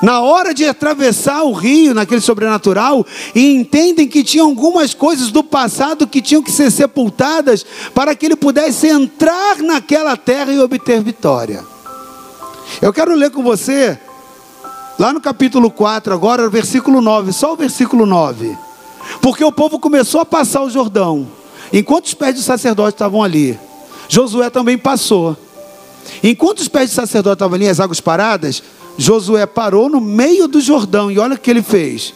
Na hora de atravessar o rio, naquele sobrenatural, e entendem que tinha algumas coisas do passado que tinham que ser sepultadas para que ele pudesse entrar naquela terra e obter vitória. Eu quero ler com você, lá no capítulo 4, agora, versículo 9, só o versículo 9. Porque o povo começou a passar o Jordão, enquanto os pés do sacerdote estavam ali. Josué também passou. Enquanto os pés de sacerdote estavam ali, as águas paradas, Josué parou no meio do Jordão. E olha o que ele fez.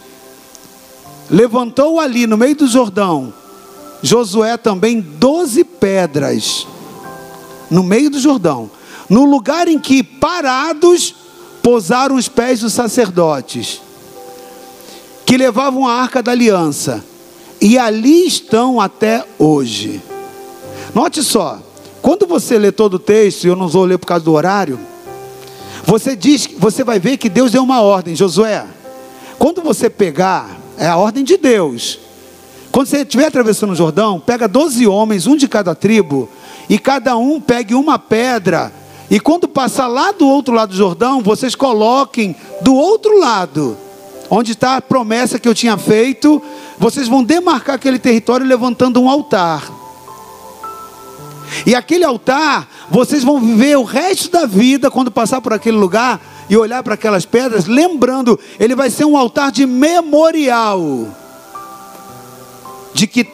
Levantou ali no meio do Jordão. Josué também doze pedras. No meio do Jordão. No lugar em que parados pousaram os pés dos sacerdotes. Que levavam a arca da aliança. E ali estão até hoje. Note só. Quando você lê todo o texto, e eu não vou ler por causa do horário, você diz, você vai ver que Deus deu uma ordem, Josué. Quando você pegar, é a ordem de Deus. Quando você estiver atravessando o Jordão, pega 12 homens, um de cada tribo, e cada um pegue uma pedra. E quando passar lá do outro lado do Jordão, vocês coloquem do outro lado, onde está a promessa que eu tinha feito, vocês vão demarcar aquele território levantando um altar. E aquele altar, vocês vão viver o resto da vida quando passar por aquele lugar e olhar para aquelas pedras, lembrando, ele vai ser um altar de memorial. de que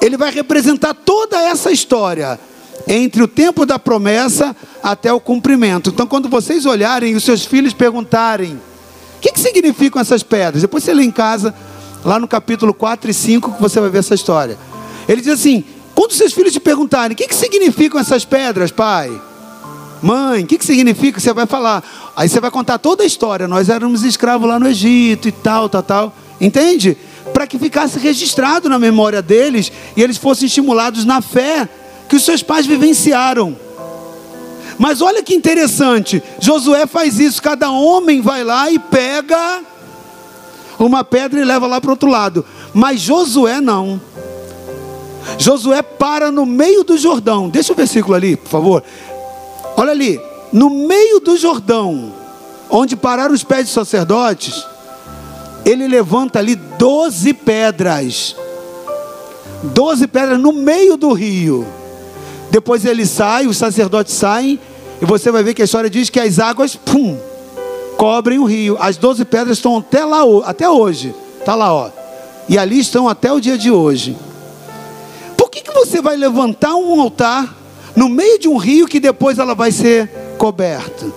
ele vai representar toda essa história entre o tempo da promessa até o cumprimento. Então, quando vocês olharem e os seus filhos perguntarem: o que, que significam essas pedras? Depois você lê em casa, lá no capítulo 4 e 5, que você vai ver essa história. Ele diz assim: quando seus filhos te perguntarem: o que, que significam essas pedras, pai? Mãe, o que, que significa? Você vai falar. Aí você vai contar toda a história. Nós éramos escravos lá no Egito e tal, tal, tal. Entende? Para que ficasse registrado na memória deles e eles fossem estimulados na fé que os seus pais vivenciaram. Mas olha que interessante, Josué faz isso, cada homem vai lá e pega uma pedra e leva lá para o outro lado. Mas Josué não. Josué para no meio do Jordão. Deixa o versículo ali, por favor. Olha ali, no meio do Jordão, onde pararam os pés dos sacerdotes, ele levanta ali doze pedras. Doze pedras no meio do rio. Depois ele sai, os sacerdotes saem, e você vai ver que a história diz que as águas, pum, cobrem o rio. As doze pedras estão até lá, até hoje. Está lá, ó. E ali estão até o dia de hoje. Por que, que você vai levantar um altar no meio de um rio que depois ela vai ser coberta?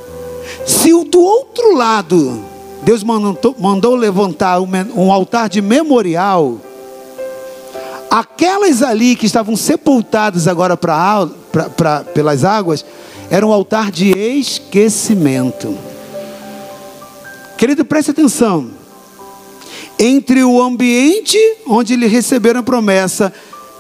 Se o do outro lado, Deus mandou, mandou levantar um altar de memorial, aquelas ali que estavam sepultadas agora pra, pra, pra, pelas águas, era um altar de esquecimento. Querido, preste atenção. Entre o ambiente onde eles receberam a promessa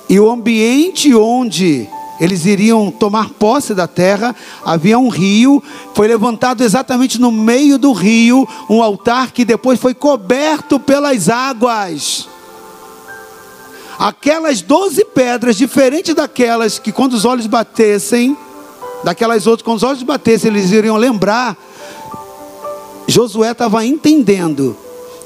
e o ambiente onde eles iriam tomar posse da terra, havia um rio, foi levantado exatamente no meio do rio um altar que depois foi coberto pelas águas. Aquelas doze pedras, diferente daquelas que quando os olhos batessem, daquelas outras, quando os olhos batessem, eles iriam lembrar Josué estava entendendo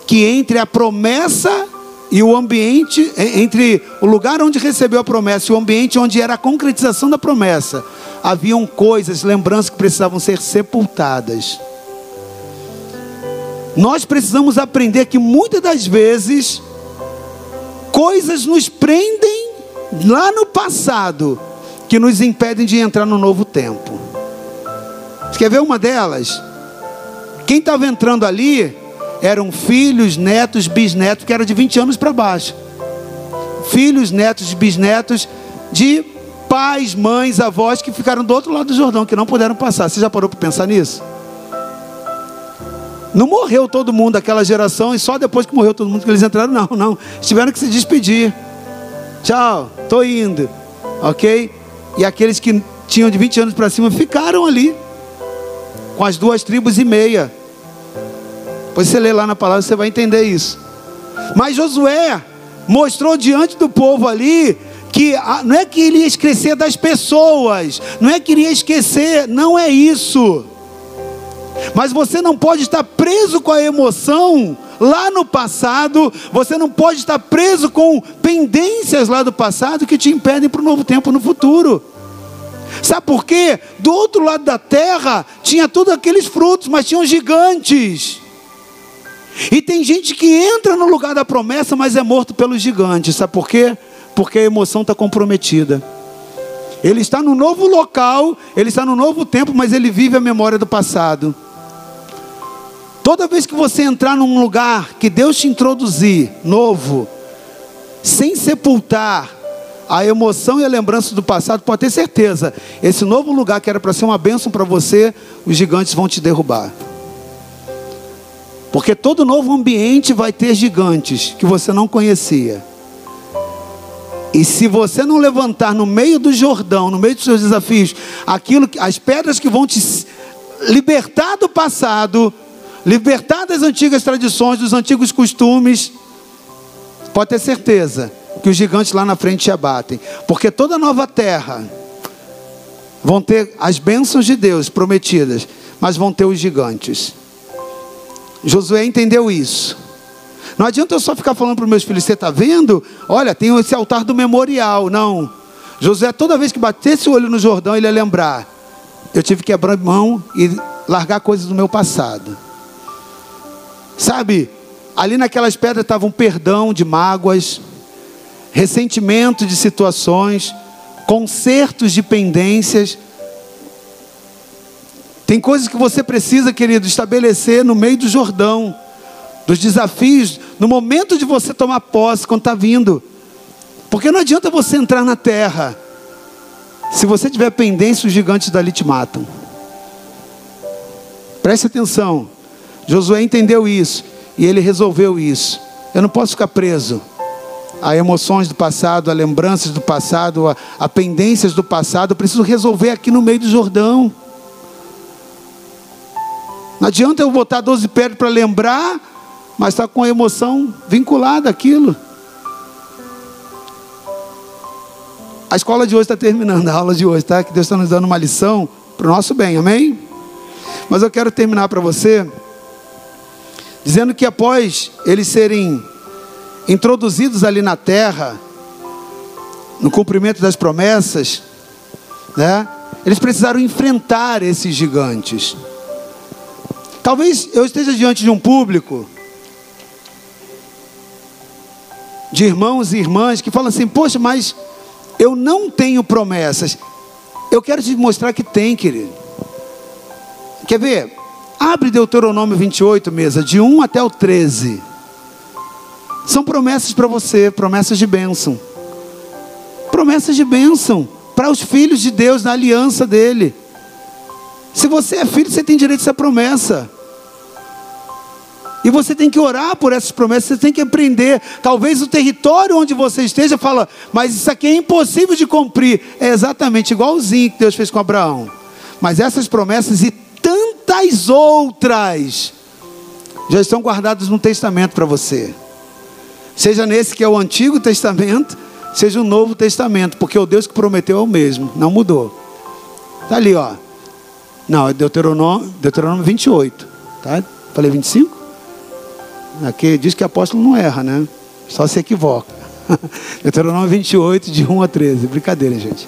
que entre a promessa e o ambiente, entre o lugar onde recebeu a promessa e o ambiente onde era a concretização da promessa, haviam coisas, lembranças que precisavam ser sepultadas. Nós precisamos aprender que muitas das vezes coisas nos prendem lá no passado que nos impedem de entrar no novo tempo. Você quer ver uma delas? Quem estava entrando ali eram filhos, netos, bisnetos, que eram de 20 anos para baixo. Filhos, netos, bisnetos de pais, mães, avós que ficaram do outro lado do Jordão, que não puderam passar. Você já parou para pensar nisso? Não morreu todo mundo daquela geração e só depois que morreu todo mundo que eles entraram, não, não. Tiveram que se despedir. Tchau, estou indo. Ok? E aqueles que tinham de 20 anos para cima ficaram ali com as duas tribos e meia. Pois você lê lá na palavra, você vai entender isso. Mas Josué mostrou diante do povo ali que não é que ele ia esquecer das pessoas, não é que ele ia esquecer, não é isso. Mas você não pode estar preso com a emoção lá no passado, você não pode estar preso com pendências lá do passado que te impedem para o novo tempo no futuro. Sabe por quê? Do outro lado da terra tinha todos aqueles frutos, mas tinham gigantes. E tem gente que entra no lugar da promessa, mas é morto pelos gigantes. Sabe por quê? Porque a emoção está comprometida. Ele está no novo local, ele está no novo tempo, mas ele vive a memória do passado. Toda vez que você entrar num lugar que Deus te introduzir, novo, sem sepultar a emoção e a lembrança do passado, pode ter certeza, esse novo lugar que era para ser uma bênção para você, os gigantes vão te derrubar. Porque todo novo ambiente vai ter gigantes que você não conhecia. E se você não levantar no meio do Jordão, no meio dos seus desafios, aquilo, as pedras que vão te libertar do passado, libertar das antigas tradições, dos antigos costumes, pode ter certeza que os gigantes lá na frente te abatem. Porque toda nova terra vão ter as bênçãos de Deus prometidas, mas vão ter os gigantes. Josué entendeu isso. Não adianta eu só ficar falando para os meus filhos, você está vendo? Olha, tem esse altar do memorial. Não. Josué, toda vez que batesse o olho no Jordão, ele ia lembrar. Eu tive que abrir mão e largar coisas do meu passado. Sabe, ali naquelas pedras estava um perdão de mágoas, ressentimento de situações, consertos de pendências. Tem coisas que você precisa, querido, estabelecer no meio do Jordão, dos desafios, no momento de você tomar posse, quando está vindo. Porque não adianta você entrar na terra, se você tiver pendência, os gigantes dali te matam. Preste atenção. Josué entendeu isso e ele resolveu isso. Eu não posso ficar preso a emoções do passado, a lembranças do passado, a, a pendências do passado. Eu preciso resolver aqui no meio do Jordão. Não adianta eu botar 12 pedras para lembrar, mas está com a emoção vinculada àquilo. A escola de hoje está terminando, a aula de hoje, tá? Que Deus está nos dando uma lição para o nosso bem, amém? Mas eu quero terminar para você dizendo que após eles serem introduzidos ali na terra, no cumprimento das promessas, né? Eles precisaram enfrentar esses gigantes. Talvez eu esteja diante de um público de irmãos e irmãs que falam assim: Poxa, mas eu não tenho promessas. Eu quero te mostrar que tem, querido. Quer ver? Abre Deuteronômio 28, mesa, de 1 até o 13. São promessas para você, promessas de bênção. Promessas de bênção para os filhos de Deus, na aliança dele. Se você é filho, você tem direito a essa promessa. E você tem que orar por essas promessas, você tem que aprender. Talvez o território onde você esteja fala, mas isso aqui é impossível de cumprir. É exatamente igualzinho que Deus fez com Abraão. Mas essas promessas e tantas outras já estão guardadas no testamento para você. Seja nesse que é o Antigo Testamento, seja o Novo Testamento, porque o Deus que prometeu é o mesmo, não mudou. Está ali, ó. Não, é Deuteronômio, Deuteronômio 28. Tá? Falei 25? Aqui diz que apóstolo não erra, né? Só se equivoca. Deuteronômio 28, de 1 a 13. Brincadeira, gente.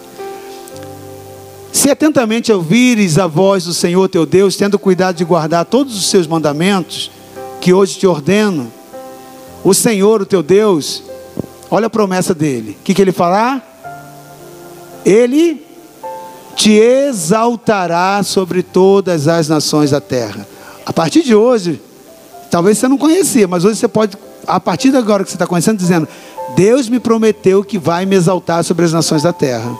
Se atentamente ouvires a voz do Senhor teu Deus, tendo cuidado de guardar todos os seus mandamentos, que hoje te ordeno, o Senhor, o teu Deus, olha a promessa dele. O que, que ele falar? Ele te exaltará sobre todas as nações da terra. A partir de hoje, talvez você não conhecia, mas hoje você pode, a partir de agora que você está conhecendo, dizendo: Deus me prometeu que vai me exaltar sobre as nações da terra.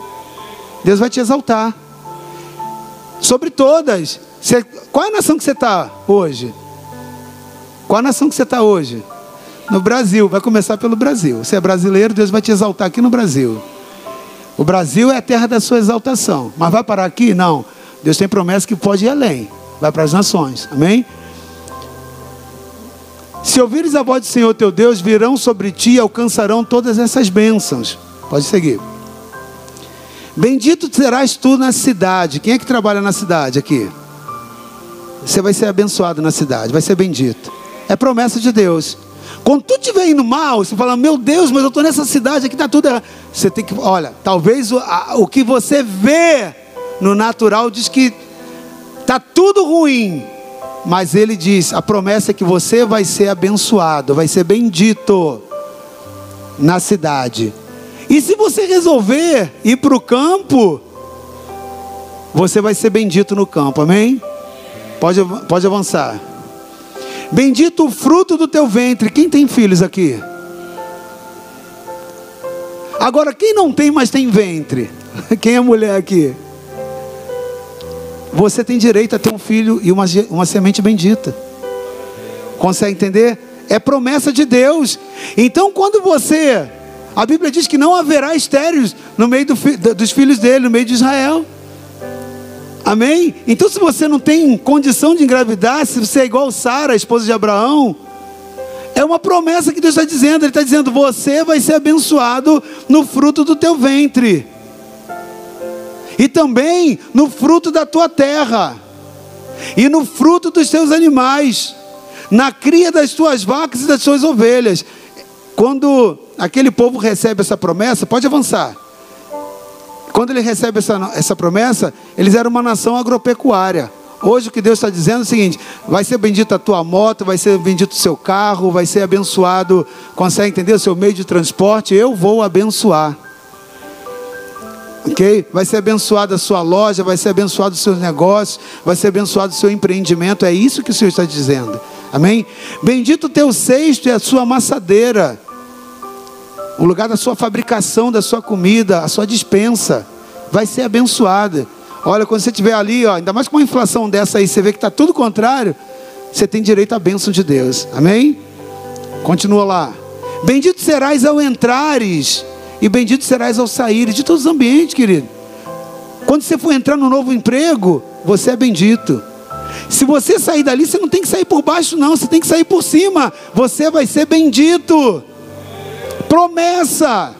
Deus vai te exaltar sobre todas. Você, qual é a nação que você está hoje? Qual a nação que você está hoje? No Brasil, vai começar pelo Brasil. Você é brasileiro, Deus vai te exaltar aqui no Brasil. O Brasil é a terra da sua exaltação. Mas vai parar aqui? Não. Deus tem promessa que pode ir além. Vai para as nações. Amém? Se ouvires a voz do Senhor teu Deus, virão sobre ti e alcançarão todas essas bênçãos. Pode seguir. Bendito serás tu na cidade. Quem é que trabalha na cidade aqui? Você vai ser abençoado na cidade, vai ser bendito. É promessa de Deus. Quando tu estiver indo mal, você fala, meu Deus, mas eu estou nessa cidade aqui, está tudo errado. Você tem que, olha, talvez o, a, o que você vê no natural diz que está tudo ruim. Mas ele diz, a promessa é que você vai ser abençoado, vai ser bendito na cidade. E se você resolver ir para o campo, você vai ser bendito no campo, amém? Pode, pode avançar. Bendito o fruto do teu ventre. Quem tem filhos aqui? Agora, quem não tem, mas tem ventre? Quem é mulher aqui? Você tem direito a ter um filho e uma, uma semente bendita. Consegue entender? É promessa de Deus. Então, quando você a Bíblia diz que não haverá estéreos no meio do, dos filhos dele, no meio de Israel. Amém? Então, se você não tem condição de engravidar, se você é igual Sara, a esposa de Abraão, é uma promessa que Deus está dizendo. Ele está dizendo: você vai ser abençoado no fruto do teu ventre, e também no fruto da tua terra, e no fruto dos teus animais, na cria das tuas vacas e das tuas ovelhas. Quando aquele povo recebe essa promessa, pode avançar. Quando ele recebe essa, essa promessa, eles eram uma nação agropecuária. Hoje o que Deus está dizendo é o seguinte: vai ser bendita a tua moto, vai ser bendito o seu carro, vai ser abençoado, consegue entender o seu meio de transporte? Eu vou abençoar. Ok? Vai ser abençoada a sua loja, vai ser abençoado os seus negócios, vai ser abençoado o seu empreendimento. É isso que o Senhor está dizendo. Amém? Bendito o teu cesto e a sua amassadeira, o lugar da sua fabricação, da sua comida, a sua dispensa, vai ser abençoada. Olha, quando você estiver ali, ó, ainda mais com uma inflação dessa aí, você vê que está tudo contrário, você tem direito à bênção de Deus. Amém? Continua lá. Bendito serás ao entrares, e bendito serás ao sair de todos os ambientes, querido. Quando você for entrar no novo emprego, você é bendito. Se você sair dali, você não tem que sair por baixo, não, você tem que sair por cima. Você vai ser bendito. Promessa.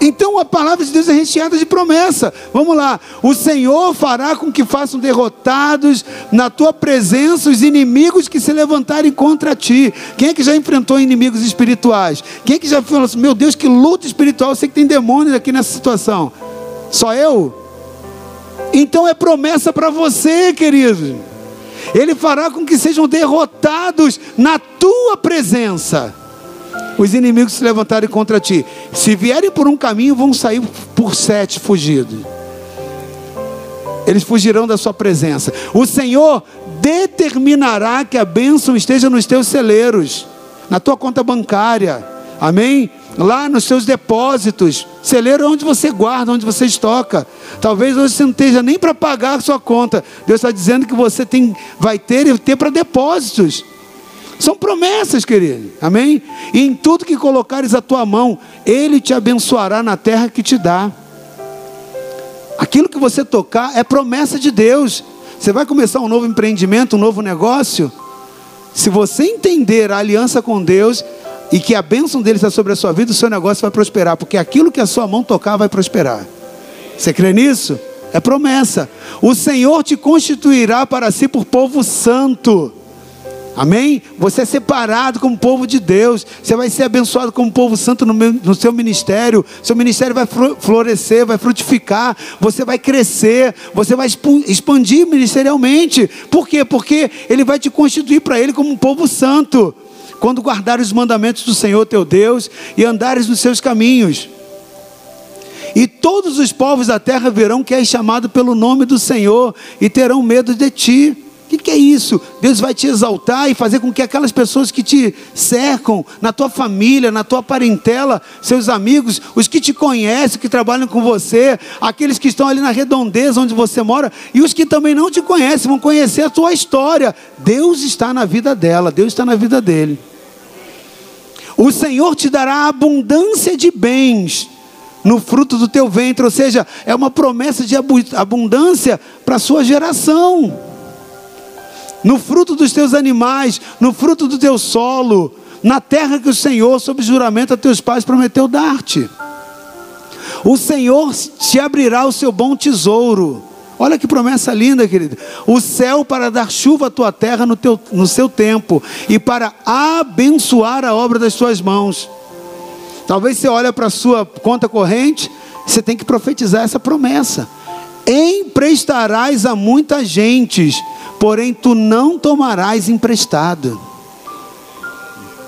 Então a palavra de Deus é recheada de promessa. Vamos lá. O Senhor fará com que façam derrotados na tua presença os inimigos que se levantarem contra ti. Quem é que já enfrentou inimigos espirituais? Quem é que já falou assim: meu Deus, que luta espiritual? Eu sei que tem demônios aqui nessa situação. Só eu? Então é promessa para você, querido. Ele fará com que sejam derrotados na tua presença os inimigos se levantarem contra ti. Se vierem por um caminho, vão sair por sete fugidos. Eles fugirão da sua presença. O Senhor determinará que a bênção esteja nos teus celeiros, na tua conta bancária. Amém? Lá nos seus depósitos. Celeiro é onde você guarda, onde você estoca. Talvez hoje você não esteja nem para pagar a sua conta. Deus está dizendo que você tem, vai ter e ter para depósitos. São promessas, querido. Amém? E em tudo que colocares a tua mão, Ele te abençoará na terra que te dá. Aquilo que você tocar é promessa de Deus. Você vai começar um novo empreendimento, um novo negócio. Se você entender a aliança com Deus e que a bênção dele está sobre a sua vida, o seu negócio vai prosperar, porque aquilo que a sua mão tocar vai prosperar. Você crê nisso? É promessa. O Senhor te constituirá para si por povo santo Amém? Você é separado como povo de Deus. Você vai ser abençoado como povo santo no, meu, no, seu ministério. Seu ministério vai florescer, vai frutificar. Você vai crescer. Você vai expandir ministerialmente. Por quê? Porque Ele vai te constituir para Ele como um povo santo. Quando guardares os mandamentos do Senhor teu Deus e andares nos seus caminhos. E todos os povos da terra verão que és chamado pelo nome do Senhor e terão medo de ti. Que, é isso? Deus vai te exaltar e fazer com que aquelas pessoas que te cercam, na tua família, na tua parentela, seus amigos, os que te conhecem, que trabalham com você, aqueles que estão ali na redondeza onde você mora, e os que também não te conhecem, vão conhecer a tua história. Deus está na vida dela, Deus está na vida dele. O Senhor te dará abundância de bens no fruto do teu ventre, ou seja, é uma promessa de abundância para a sua geração no fruto dos teus animais, no fruto do teu solo, na terra que o Senhor, sob juramento a teus pais, prometeu dar-te. O Senhor te abrirá o seu bom tesouro. Olha que promessa linda, querido. O céu para dar chuva à tua terra no, teu, no seu tempo e para abençoar a obra das tuas mãos. Talvez você olhe para a sua conta corrente, você tem que profetizar essa promessa. Emprestarás a muitas gentes porém tu não tomarás emprestado.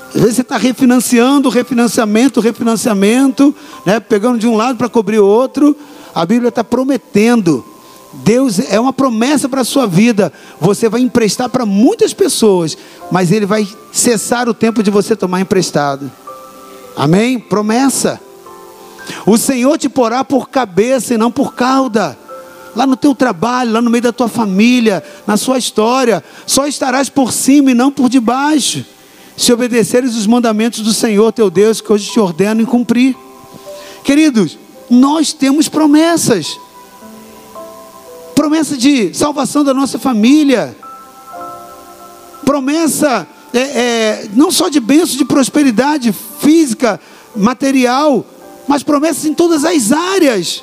Às vezes você está refinanciando, refinanciamento, refinanciamento, né, pegando de um lado para cobrir o outro. A Bíblia está prometendo. Deus é uma promessa para a sua vida. Você vai emprestar para muitas pessoas, mas Ele vai cessar o tempo de você tomar emprestado. Amém? Promessa. O Senhor te porá por cabeça e não por cauda lá no teu trabalho, lá no meio da tua família, na sua história. Só estarás por cima e não por debaixo, se obedeceres os mandamentos do Senhor teu Deus, que hoje te ordeno em cumprir. Queridos, nós temos promessas promessa de salvação da nossa família, promessa é, é, não só de bênção, de prosperidade física, material, mas promessas em todas as áreas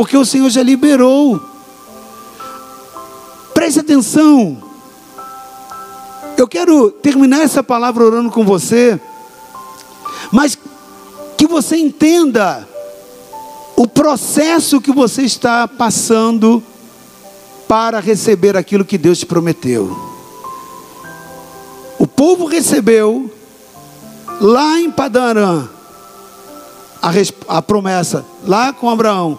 porque o Senhor já liberou. Preste atenção. Eu quero terminar essa palavra orando com você, mas que você entenda o processo que você está passando para receber aquilo que Deus te prometeu. O povo recebeu lá em Padarã a, a promessa, lá com Abraão.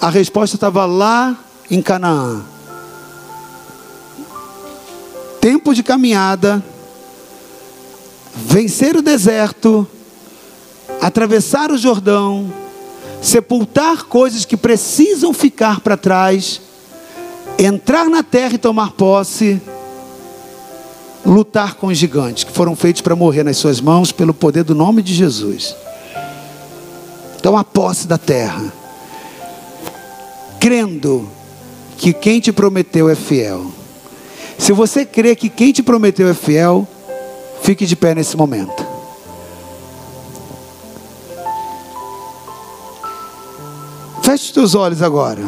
A resposta estava lá em Canaã. Tempo de caminhada, vencer o deserto, atravessar o Jordão, sepultar coisas que precisam ficar para trás, entrar na terra e tomar posse, lutar com os gigantes que foram feitos para morrer nas suas mãos pelo poder do nome de Jesus. Então, a posse da terra, crendo que quem te prometeu é fiel. Se você crê que quem te prometeu é fiel, fique de pé nesse momento. Feche os teus olhos agora.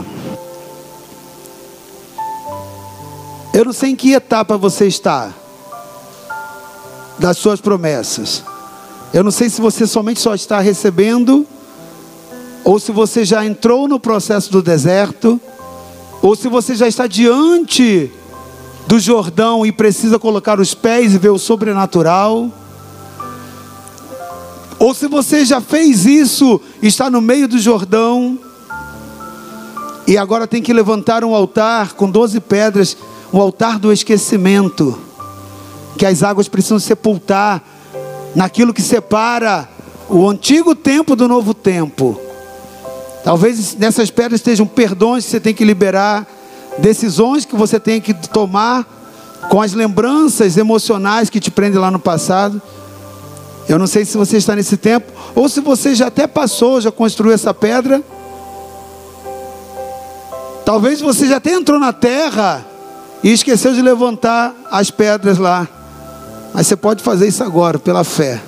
Eu não sei em que etapa você está das suas promessas. Eu não sei se você somente só está recebendo, ou se você já entrou no processo do deserto, ou se você já está diante do Jordão e precisa colocar os pés e ver o sobrenatural. Ou se você já fez isso, está no meio do Jordão e agora tem que levantar um altar com 12 pedras, um altar do esquecimento, que as águas precisam sepultar naquilo que separa o antigo tempo do novo tempo. Talvez nessas pedras estejam perdões que você tem que liberar, decisões que você tem que tomar com as lembranças emocionais que te prendem lá no passado. Eu não sei se você está nesse tempo, ou se você já até passou, já construiu essa pedra Talvez você já até entrou na terra e esqueceu de levantar as pedras lá. Mas você pode fazer isso agora, pela fé.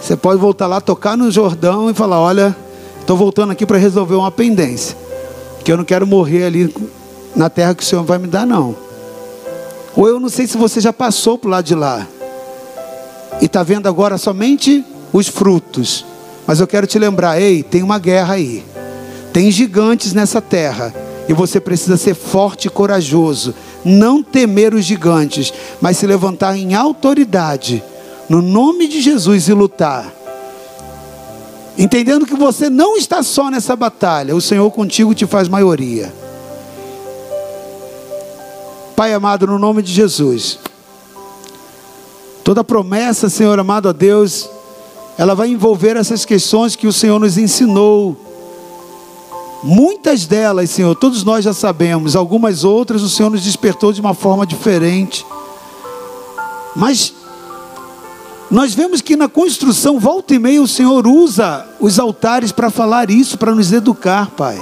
Você pode voltar lá, tocar no Jordão e falar: Olha, estou voltando aqui para resolver uma pendência. Que eu não quero morrer ali na terra que o Senhor vai me dar, não. Ou eu não sei se você já passou para o lado de lá. E está vendo agora somente os frutos. Mas eu quero te lembrar: ei, tem uma guerra aí. Tem gigantes nessa terra. E você precisa ser forte e corajoso. Não temer os gigantes, mas se levantar em autoridade. No nome de Jesus e lutar. Entendendo que você não está só nessa batalha. O Senhor contigo te faz maioria. Pai amado, no nome de Jesus. Toda promessa, Senhor amado a Deus, ela vai envolver essas questões que o Senhor nos ensinou Muitas delas, Senhor, todos nós já sabemos, algumas outras o Senhor nos despertou de uma forma diferente. Mas nós vemos que na construção, volta e meia, o Senhor usa os altares para falar isso, para nos educar, Pai.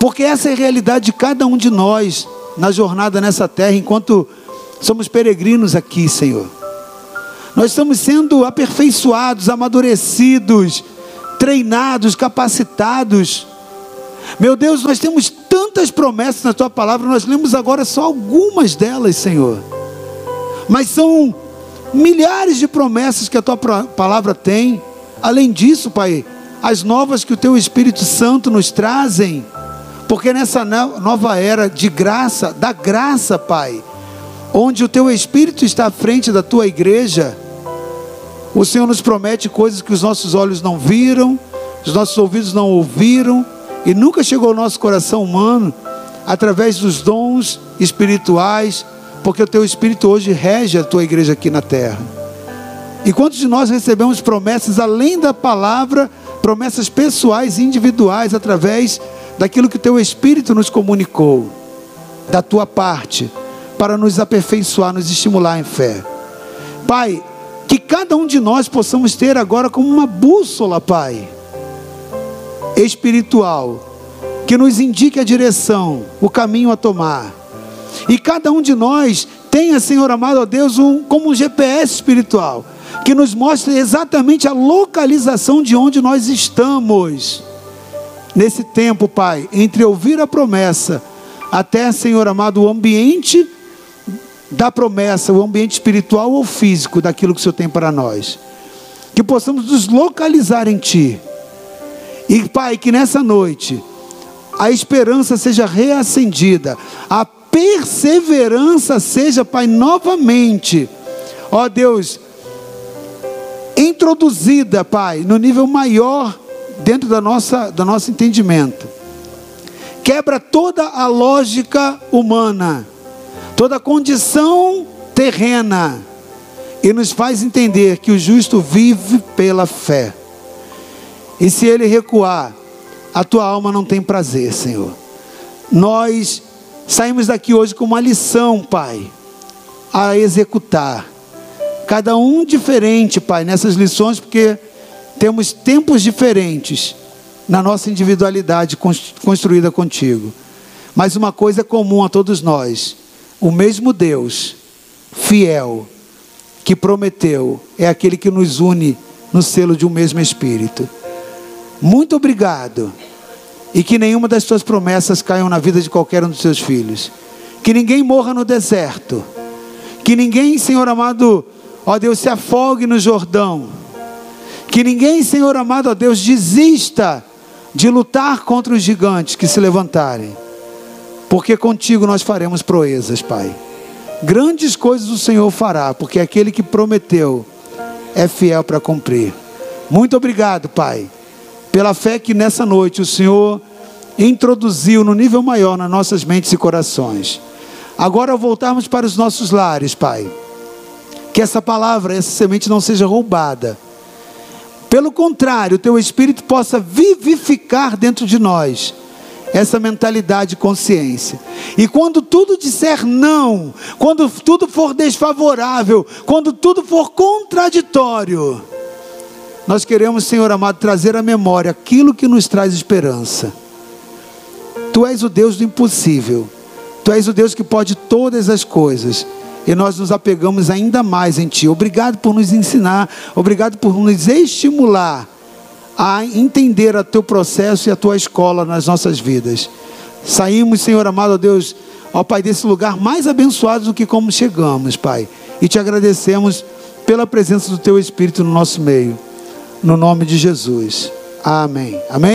Porque essa é a realidade de cada um de nós na jornada nessa terra, enquanto somos peregrinos aqui, Senhor. Nós estamos sendo aperfeiçoados, amadurecidos, treinados, capacitados. Meu Deus, nós temos tantas promessas na tua palavra, nós lemos agora só algumas delas, Senhor. Mas são milhares de promessas que a tua palavra tem. Além disso, Pai, as novas que o teu Espírito Santo nos trazem. Porque nessa nova era de graça, da graça, Pai, onde o teu Espírito está à frente da tua igreja, o Senhor nos promete coisas que os nossos olhos não viram, os nossos ouvidos não ouviram e nunca chegou ao nosso coração humano através dos dons espirituais, porque o teu espírito hoje rege a tua igreja aqui na terra. E quantos de nós recebemos promessas além da palavra, promessas pessoais e individuais através daquilo que o teu espírito nos comunicou, da tua parte, para nos aperfeiçoar, nos estimular em fé. Pai, que cada um de nós possamos ter agora como uma bússola, Pai, espiritual, que nos indique a direção, o caminho a tomar. E cada um de nós tenha, Senhor amado a Deus, um, como um GPS espiritual, que nos mostre exatamente a localização de onde nós estamos. Nesse tempo, Pai, entre ouvir a promessa, até, Senhor amado, o ambiente da promessa, o ambiente espiritual ou físico daquilo que o Senhor tem para nós. Que possamos nos localizar em Ti. E, Pai, que nessa noite a esperança seja reacendida, a perseverança seja, Pai, novamente, ó Deus, introduzida, Pai, no nível maior dentro da nossa, do nosso entendimento. Quebra toda a lógica humana, toda a condição terrena e nos faz entender que o justo vive pela fé. E se ele recuar, a tua alma não tem prazer, Senhor. Nós saímos daqui hoje com uma lição, Pai, a executar. Cada um diferente, Pai, nessas lições, porque temos tempos diferentes na nossa individualidade construída contigo. Mas uma coisa é comum a todos nós: o mesmo Deus, fiel, que prometeu, é aquele que nos une no selo de um mesmo Espírito. Muito obrigado. E que nenhuma das tuas promessas caiam na vida de qualquer um dos seus filhos. Que ninguém morra no deserto. Que ninguém, Senhor amado, ó Deus, se afogue no Jordão. Que ninguém, Senhor amado, ó Deus, desista de lutar contra os gigantes que se levantarem. Porque contigo nós faremos proezas, Pai. Grandes coisas o Senhor fará, porque aquele que prometeu é fiel para cumprir. Muito obrigado, Pai pela fé que nessa noite o Senhor introduziu no nível maior nas nossas mentes e corações. Agora voltarmos para os nossos lares, Pai. Que essa palavra, essa semente não seja roubada. Pelo contrário, o teu espírito possa vivificar dentro de nós essa mentalidade e consciência. E quando tudo disser não, quando tudo for desfavorável, quando tudo for contraditório, nós queremos, Senhor amado, trazer à memória aquilo que nos traz esperança. Tu és o Deus do impossível. Tu és o Deus que pode todas as coisas. E nós nos apegamos ainda mais em Ti. Obrigado por nos ensinar. Obrigado por nos estimular a entender o Teu processo e a Tua escola nas nossas vidas. Saímos, Senhor amado, Deus, ó Pai, desse lugar mais abençoados do que como chegamos, Pai. E te agradecemos pela presença do Teu Espírito no nosso meio no nome de Jesus. Amém. Amém.